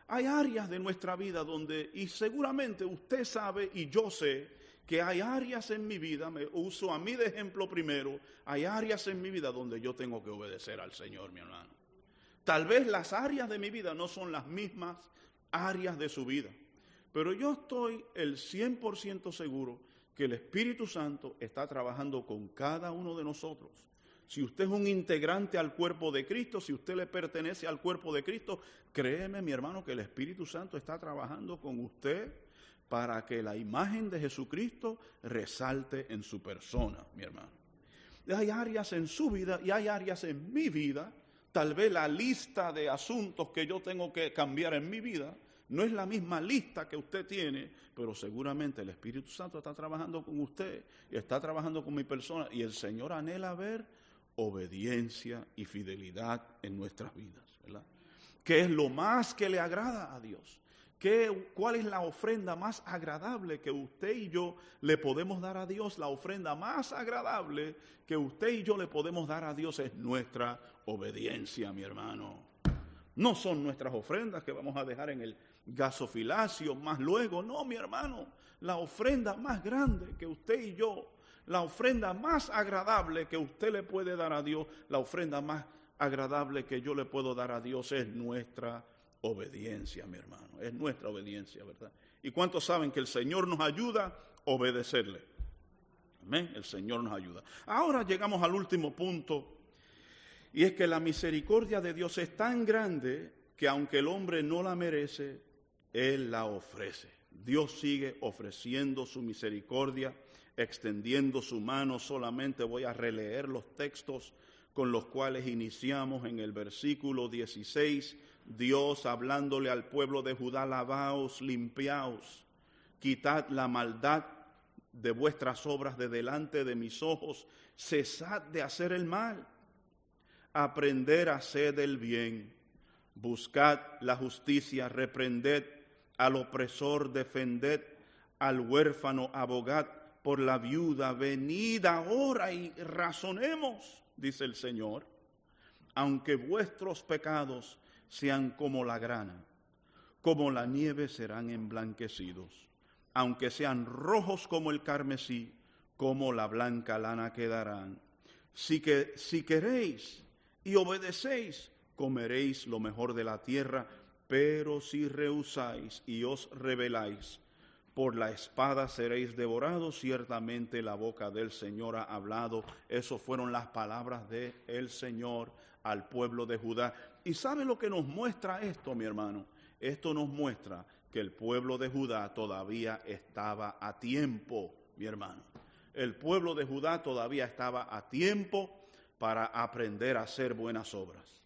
hay áreas de nuestra vida donde, y seguramente usted sabe y yo sé, que hay áreas en mi vida, me uso a mí de ejemplo primero, hay áreas en mi vida donde yo tengo que obedecer al Señor, mi hermano. Tal vez las áreas de mi vida no son las mismas áreas de su vida, pero yo estoy el 100% seguro que el Espíritu Santo está trabajando con cada uno de nosotros si usted es un integrante al cuerpo de Cristo, si usted le pertenece al cuerpo de Cristo, créeme mi hermano que el Espíritu Santo está trabajando con usted para que la imagen de Jesucristo resalte en su persona, mi hermano. Hay áreas en su vida y hay áreas en mi vida. Tal vez la lista de asuntos que yo tengo que cambiar en mi vida no es la misma lista que usted tiene, pero seguramente el Espíritu Santo está trabajando con usted y está trabajando con mi persona y el Señor anhela ver obediencia y fidelidad en nuestras vidas, ¿verdad? ¿Qué es lo más que le agrada a Dios? ¿Qué, ¿Cuál es la ofrenda más agradable que usted y yo le podemos dar a Dios? La ofrenda más agradable que usted y yo le podemos dar a Dios es nuestra obediencia, mi hermano. No son nuestras ofrendas que vamos a dejar en el gasofilacio más luego, no, mi hermano. La ofrenda más grande que usted y yo la ofrenda más agradable que usted le puede dar a Dios, la ofrenda más agradable que yo le puedo dar a Dios es nuestra obediencia, mi hermano. Es nuestra obediencia, ¿verdad? ¿Y cuántos saben que el Señor nos ayuda a obedecerle? Amén, el Señor nos ayuda. Ahora llegamos al último punto, y es que la misericordia de Dios es tan grande que aunque el hombre no la merece, Él la ofrece. Dios sigue ofreciendo su misericordia extendiendo su mano, solamente voy a releer los textos con los cuales iniciamos en el versículo 16, Dios hablándole al pueblo de Judá, lavaos, limpiaos, quitad la maldad de vuestras obras de delante de mis ojos, cesad de hacer el mal, aprender a hacer el bien, buscad la justicia, reprended al opresor, defended al huérfano, abogad por la viuda, venid ahora y razonemos, dice el Señor, aunque vuestros pecados sean como la grana, como la nieve serán emblanquecidos, aunque sean rojos como el carmesí, como la blanca lana quedarán. Si, que, si queréis y obedecéis, comeréis lo mejor de la tierra, pero si rehusáis y os rebeláis, por la espada seréis devorados, ciertamente la boca del Señor ha hablado. Esas fueron las palabras del el Señor al pueblo de Judá. ¿Y sabe lo que nos muestra esto, mi hermano? Esto nos muestra que el pueblo de Judá todavía estaba a tiempo, mi hermano. El pueblo de Judá todavía estaba a tiempo para aprender a hacer buenas obras.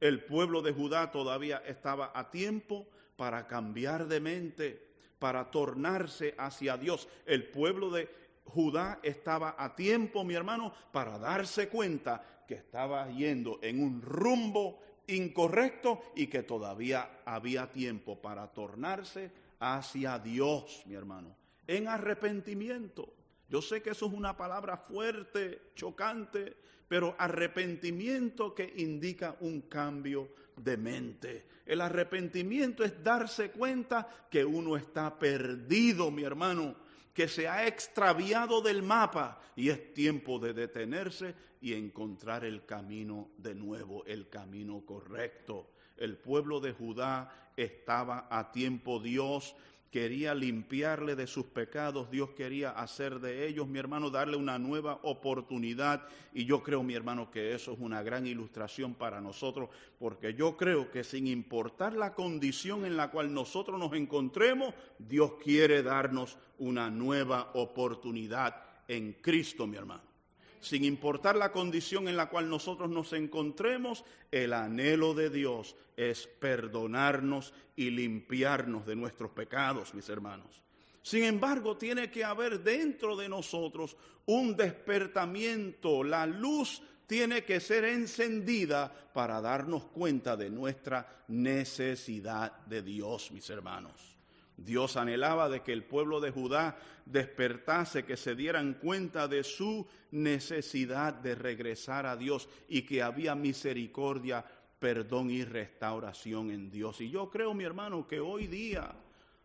El pueblo de Judá todavía estaba a tiempo para cambiar de mente, para tornarse hacia Dios. El pueblo de Judá estaba a tiempo, mi hermano, para darse cuenta que estaba yendo en un rumbo incorrecto y que todavía había tiempo para tornarse hacia Dios, mi hermano, en arrepentimiento. Yo sé que eso es una palabra fuerte, chocante, pero arrepentimiento que indica un cambio de mente. El arrepentimiento es darse cuenta que uno está perdido, mi hermano, que se ha extraviado del mapa y es tiempo de detenerse y encontrar el camino de nuevo, el camino correcto. El pueblo de Judá estaba a tiempo Dios quería limpiarle de sus pecados, Dios quería hacer de ellos, mi hermano, darle una nueva oportunidad. Y yo creo, mi hermano, que eso es una gran ilustración para nosotros, porque yo creo que sin importar la condición en la cual nosotros nos encontremos, Dios quiere darnos una nueva oportunidad en Cristo, mi hermano sin importar la condición en la cual nosotros nos encontremos, el anhelo de Dios es perdonarnos y limpiarnos de nuestros pecados, mis hermanos. Sin embargo, tiene que haber dentro de nosotros un despertamiento. La luz tiene que ser encendida para darnos cuenta de nuestra necesidad de Dios, mis hermanos. Dios anhelaba de que el pueblo de Judá despertase, que se dieran cuenta de su necesidad de regresar a Dios y que había misericordia, perdón y restauración en Dios. Y yo creo, mi hermano, que hoy día,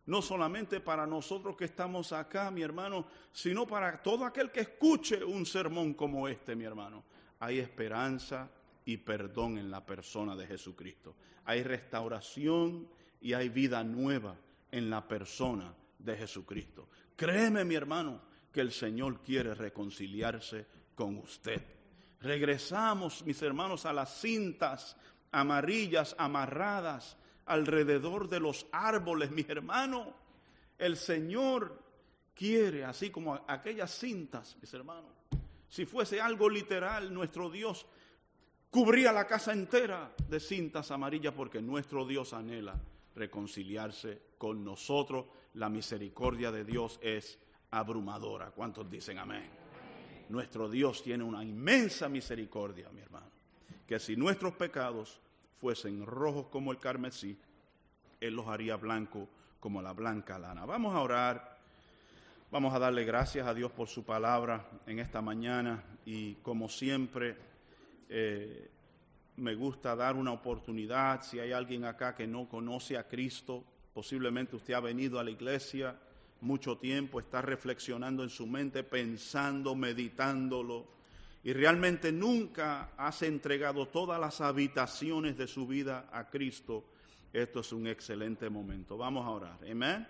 no solamente para nosotros que estamos acá, mi hermano, sino para todo aquel que escuche un sermón como este, mi hermano, hay esperanza y perdón en la persona de Jesucristo. Hay restauración y hay vida nueva en la persona de Jesucristo. Créeme, mi hermano, que el Señor quiere reconciliarse con usted. Regresamos, mis hermanos, a las cintas amarillas amarradas alrededor de los árboles, mi hermano. El Señor quiere, así como aquellas cintas, mis hermanos. Si fuese algo literal, nuestro Dios cubría la casa entera de cintas amarillas porque nuestro Dios anhela reconciliarse con nosotros. La misericordia de Dios es abrumadora. ¿Cuántos dicen amén? Nuestro Dios tiene una inmensa misericordia, mi hermano. Que si nuestros pecados fuesen rojos como el carmesí, Él los haría blanco como la blanca lana. Vamos a orar. Vamos a darle gracias a Dios por su palabra en esta mañana y como siempre eh, me gusta dar una oportunidad, si hay alguien acá que no conoce a Cristo, posiblemente usted ha venido a la iglesia mucho tiempo, está reflexionando en su mente, pensando, meditándolo, y realmente nunca has entregado todas las habitaciones de su vida a Cristo, esto es un excelente momento. Vamos a orar. Amén.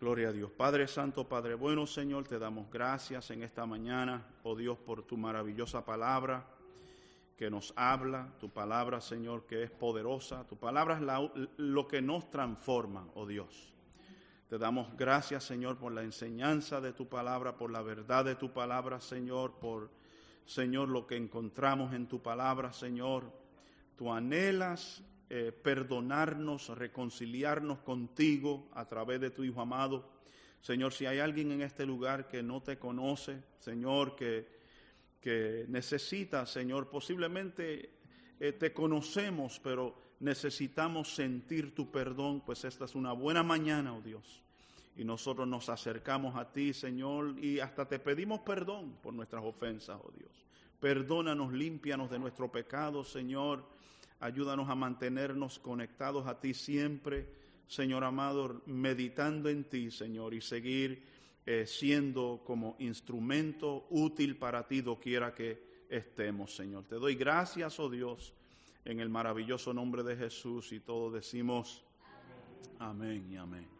Gloria a Dios. Padre Santo, Padre bueno, Señor, te damos gracias en esta mañana, oh Dios, por tu maravillosa palabra que nos habla, tu palabra, Señor, que es poderosa, tu palabra es lo que nos transforma, oh Dios. Te damos gracias, Señor, por la enseñanza de tu palabra, por la verdad de tu palabra, Señor, por, Señor, lo que encontramos en tu palabra, Señor. Tú anhelas eh, perdonarnos, reconciliarnos contigo a través de tu Hijo amado. Señor, si hay alguien en este lugar que no te conoce, Señor, que, que necesita, Señor, posiblemente eh, te conocemos, pero necesitamos sentir tu perdón, pues esta es una buena mañana, oh Dios. Y nosotros nos acercamos a ti, Señor, y hasta te pedimos perdón por nuestras ofensas, oh Dios. Perdónanos, límpianos de nuestro pecado, Señor. Ayúdanos a mantenernos conectados a ti siempre, Señor amado, meditando en ti, Señor, y seguir eh, siendo como instrumento útil para ti doquiera que estemos, Señor. Te doy gracias, oh Dios, en el maravilloso nombre de Jesús y todos decimos amén y amén.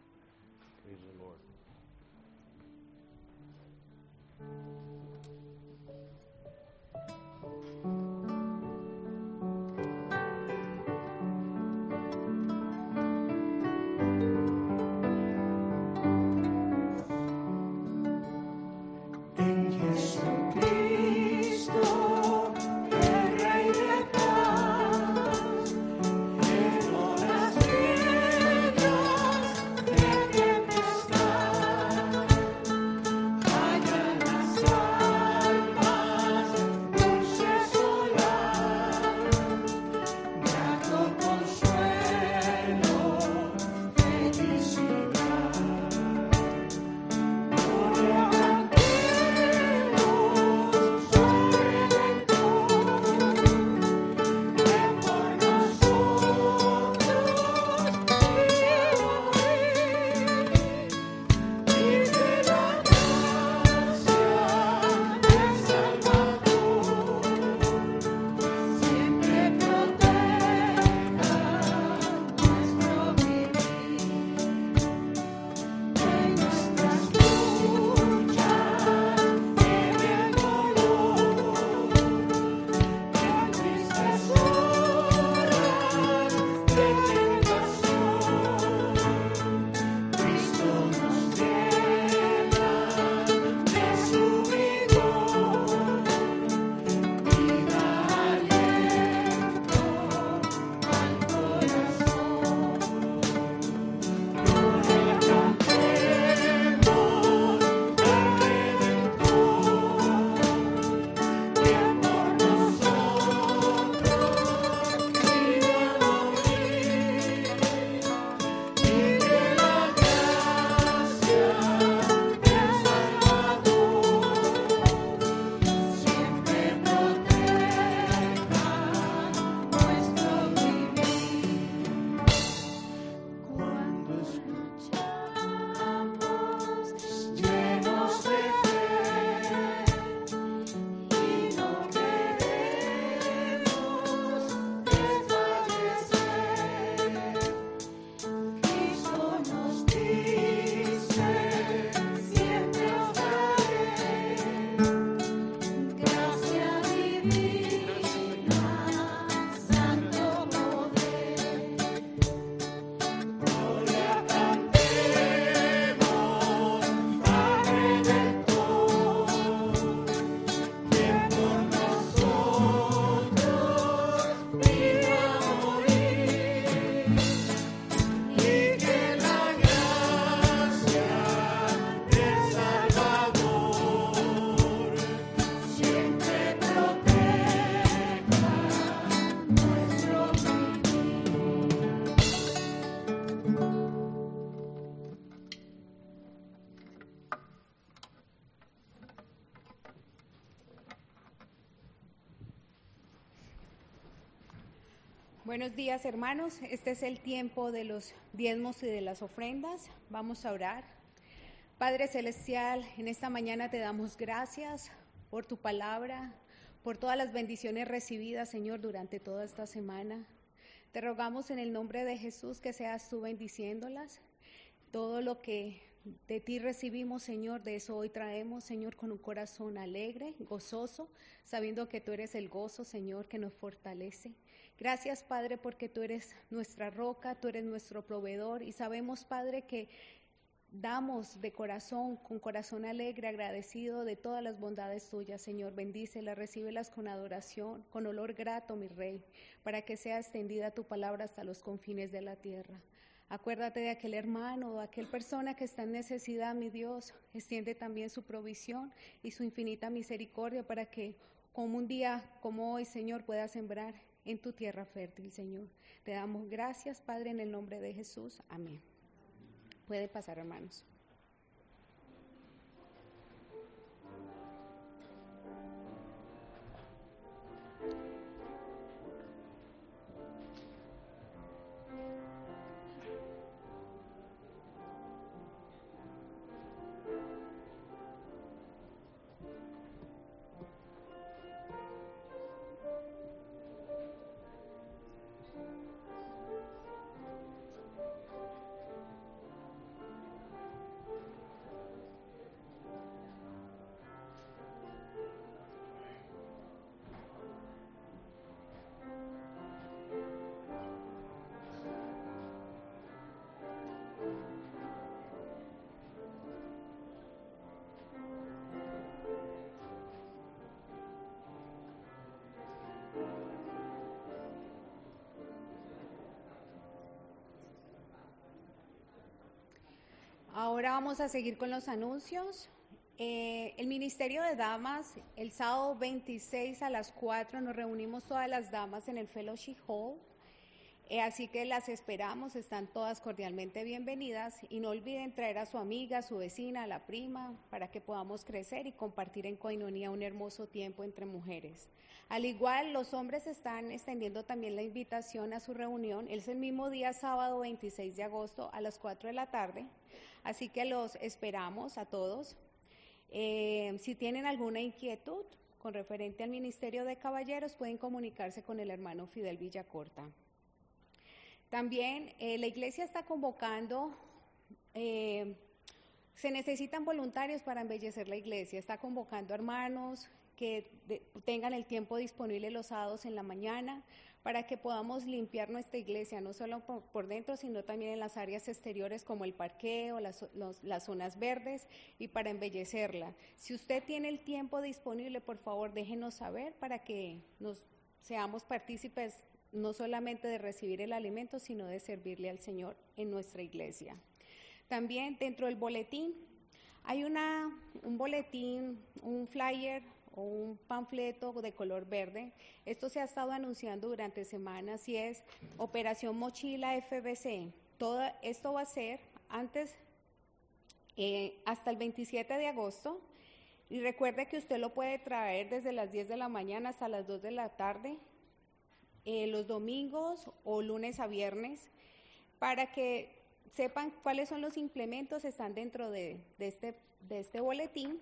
Días, hermanos. Este es el tiempo de los diezmos y de las ofrendas. Vamos a orar. Padre Celestial, en esta mañana te damos gracias por tu palabra, por todas las bendiciones recibidas, Señor, durante toda esta semana. Te rogamos en el nombre de Jesús que seas tú bendiciéndolas. Todo lo que de ti recibimos, Señor, de eso hoy traemos, Señor, con un corazón alegre, gozoso, sabiendo que tú eres el gozo, Señor, que nos fortalece. Gracias, Padre, porque tú eres nuestra roca, tú eres nuestro proveedor y sabemos, Padre, que damos de corazón, con corazón alegre, agradecido de todas las bondades tuyas, Señor. Bendícelas, recíbelas con adoración, con olor grato, mi Rey, para que sea extendida tu palabra hasta los confines de la tierra. Acuérdate de aquel hermano o aquel persona que está en necesidad, mi Dios. Extiende también su provisión y su infinita misericordia para que como un día como hoy, Señor, pueda sembrar en tu tierra fértil, Señor. Te damos gracias, Padre, en el nombre de Jesús. Amén. Puede pasar, hermanos. Ahora vamos a seguir con los anuncios. Eh, el Ministerio de Damas, el sábado 26 a las 4 nos reunimos todas las damas en el Fellowship Hall. Eh, así que las esperamos, están todas cordialmente bienvenidas y no olviden traer a su amiga, a su vecina, a la prima, para que podamos crecer y compartir en coinonía un hermoso tiempo entre mujeres. Al igual, los hombres están extendiendo también la invitación a su reunión. Es el mismo día, sábado 26 de agosto, a las 4 de la tarde. Así que los esperamos a todos. Eh, si tienen alguna inquietud con referente al Ministerio de Caballeros, pueden comunicarse con el hermano Fidel Villacorta. También eh, la iglesia está convocando, eh, se necesitan voluntarios para embellecer la iglesia, está convocando hermanos que tengan el tiempo disponible los sábados en la mañana para que podamos limpiar nuestra iglesia, no solo por, dentro, sino también en las áreas exteriores como el parqueo, las, las zonas verdes y para embellecerla. Si usted tiene el tiempo disponible, por favor, déjenos saber para que nos seamos partícipes no solamente de recibir el alimento, sino de servirle al Señor en nuestra iglesia. También dentro del boletín hay una, un boletín, un flyer un panfleto de color verde. Esto se ha estado anunciando durante semanas y es Operación Mochila FBC. Todo esto va a ser antes, eh, hasta el 27 de agosto. Y recuerde que usted lo puede traer desde las 10 de la mañana hasta las 2 de la tarde, eh, los domingos o lunes a viernes, para que sepan cuáles son los implementos, están dentro de, de este, de este boletín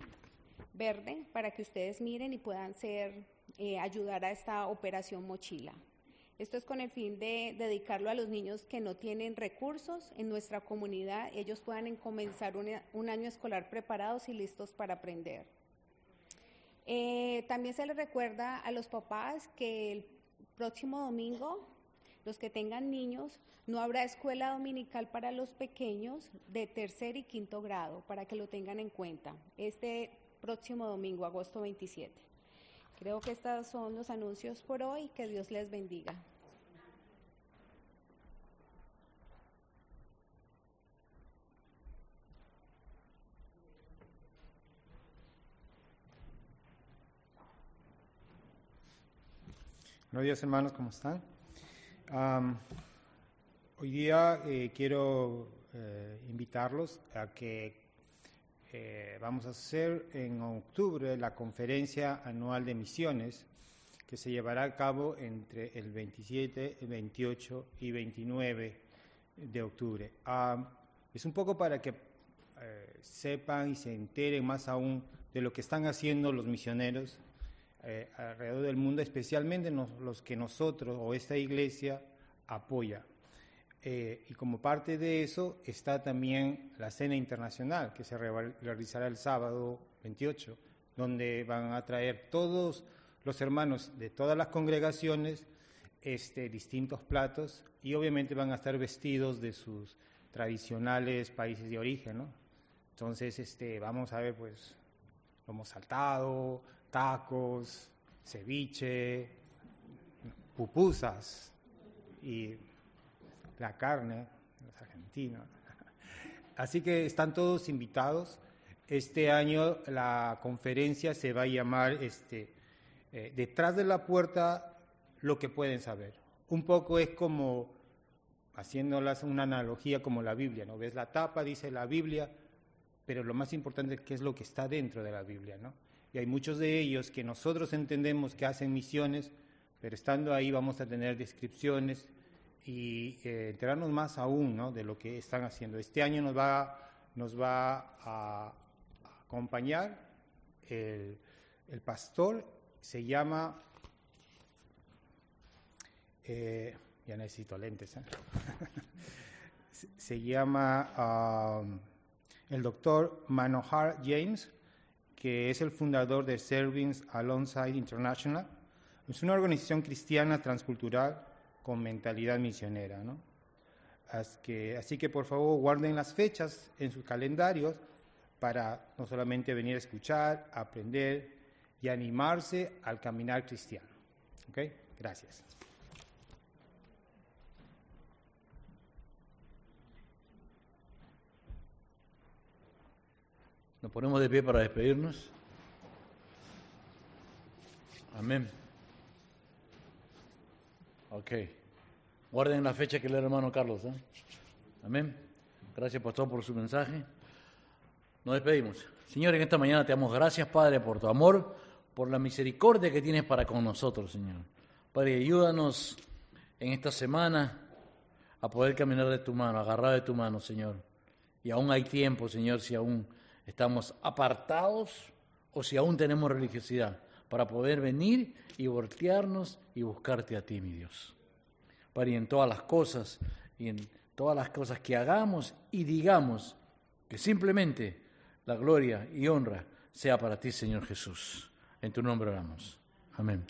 verde, para que ustedes miren y puedan ser, eh, ayudar a esta operación mochila. Esto es con el fin de dedicarlo a los niños que no tienen recursos en nuestra comunidad, ellos puedan en- comenzar una- un año escolar preparados y listos para aprender. Eh, también se les recuerda a los papás que el próximo domingo, los que tengan niños, no habrá escuela dominical para los pequeños de tercer y quinto grado, para que lo tengan en cuenta. Este próximo domingo, agosto 27. Creo que estos son los anuncios por hoy. Que Dios les bendiga. Buenos días hermanos, ¿cómo están? Hoy día eh, quiero eh, invitarlos a que eh, vamos a hacer en octubre la conferencia anual de misiones que se llevará a cabo entre el 27, el 28 y 29 de octubre. Am, es un poco para que eh, sepan y se enteren más aún de lo que están haciendo los misioneros eh, alrededor del mundo, especialmente los que nosotros o esta iglesia apoya. Eh, y como parte de eso está también la cena internacional que se re- realizará el sábado 28, donde van a traer todos los hermanos de todas las congregaciones este, distintos platos y obviamente van a estar vestidos de sus tradicionales países de origen. Entonces, este, vamos a ver, pues, lomo saltado, tacos, ceviche, pupusas y la carne, es argentino. Así que están todos invitados. Este año la conferencia se va a llamar este, eh, Detrás de la puerta, lo que pueden saber. Un poco es como, haciéndolas una analogía como la Biblia, ¿no? Ves la tapa, dice la Biblia, pero lo más importante es qué es lo que está dentro de la Biblia, ¿no? Y hay muchos de ellos que nosotros entendemos que hacen misiones, pero estando ahí vamos a tener descripciones y eh, enterarnos más aún ¿no? de lo que están haciendo. Este año nos va, nos va a acompañar el, el pastor, se llama, eh, ya necesito lentes, ¿eh? se, llama um, el doctor Manohar James, que es el fundador de Servings Alongside International. Es una organización cristiana transcultural con mentalidad misionera. ¿no? Así, que, por favor guarden las fechas en sus calendarios para no solamente venir a escuchar, aprender y animarse al caminar cristiano. ¿Ok? Gracias. Nos ponemos de pie para despedirnos. Amén. Ok. Guarden la fecha que el hermano Carlos. ¿eh? Amén. Gracias, pastor, por su mensaje. Nos despedimos. Señor, en esta mañana te damos gracias, Padre, por tu amor, por la misericordia que tienes para con nosotros, Señor. Padre, ayúdanos en esta semana a poder caminar de tu mano, agarrar de tu mano, Señor. Y aún hay tiempo, Señor, si aún estamos apartados o si aún tenemos religiosidad, para poder venir y voltearnos y buscarte a ti, mi Dios. Padre, y en todas las cosas y en todas las cosas que hagamos y digamos, que simplemente la gloria y honra sea para ti, Señor Jesús. En tu nombre oramos. Amén.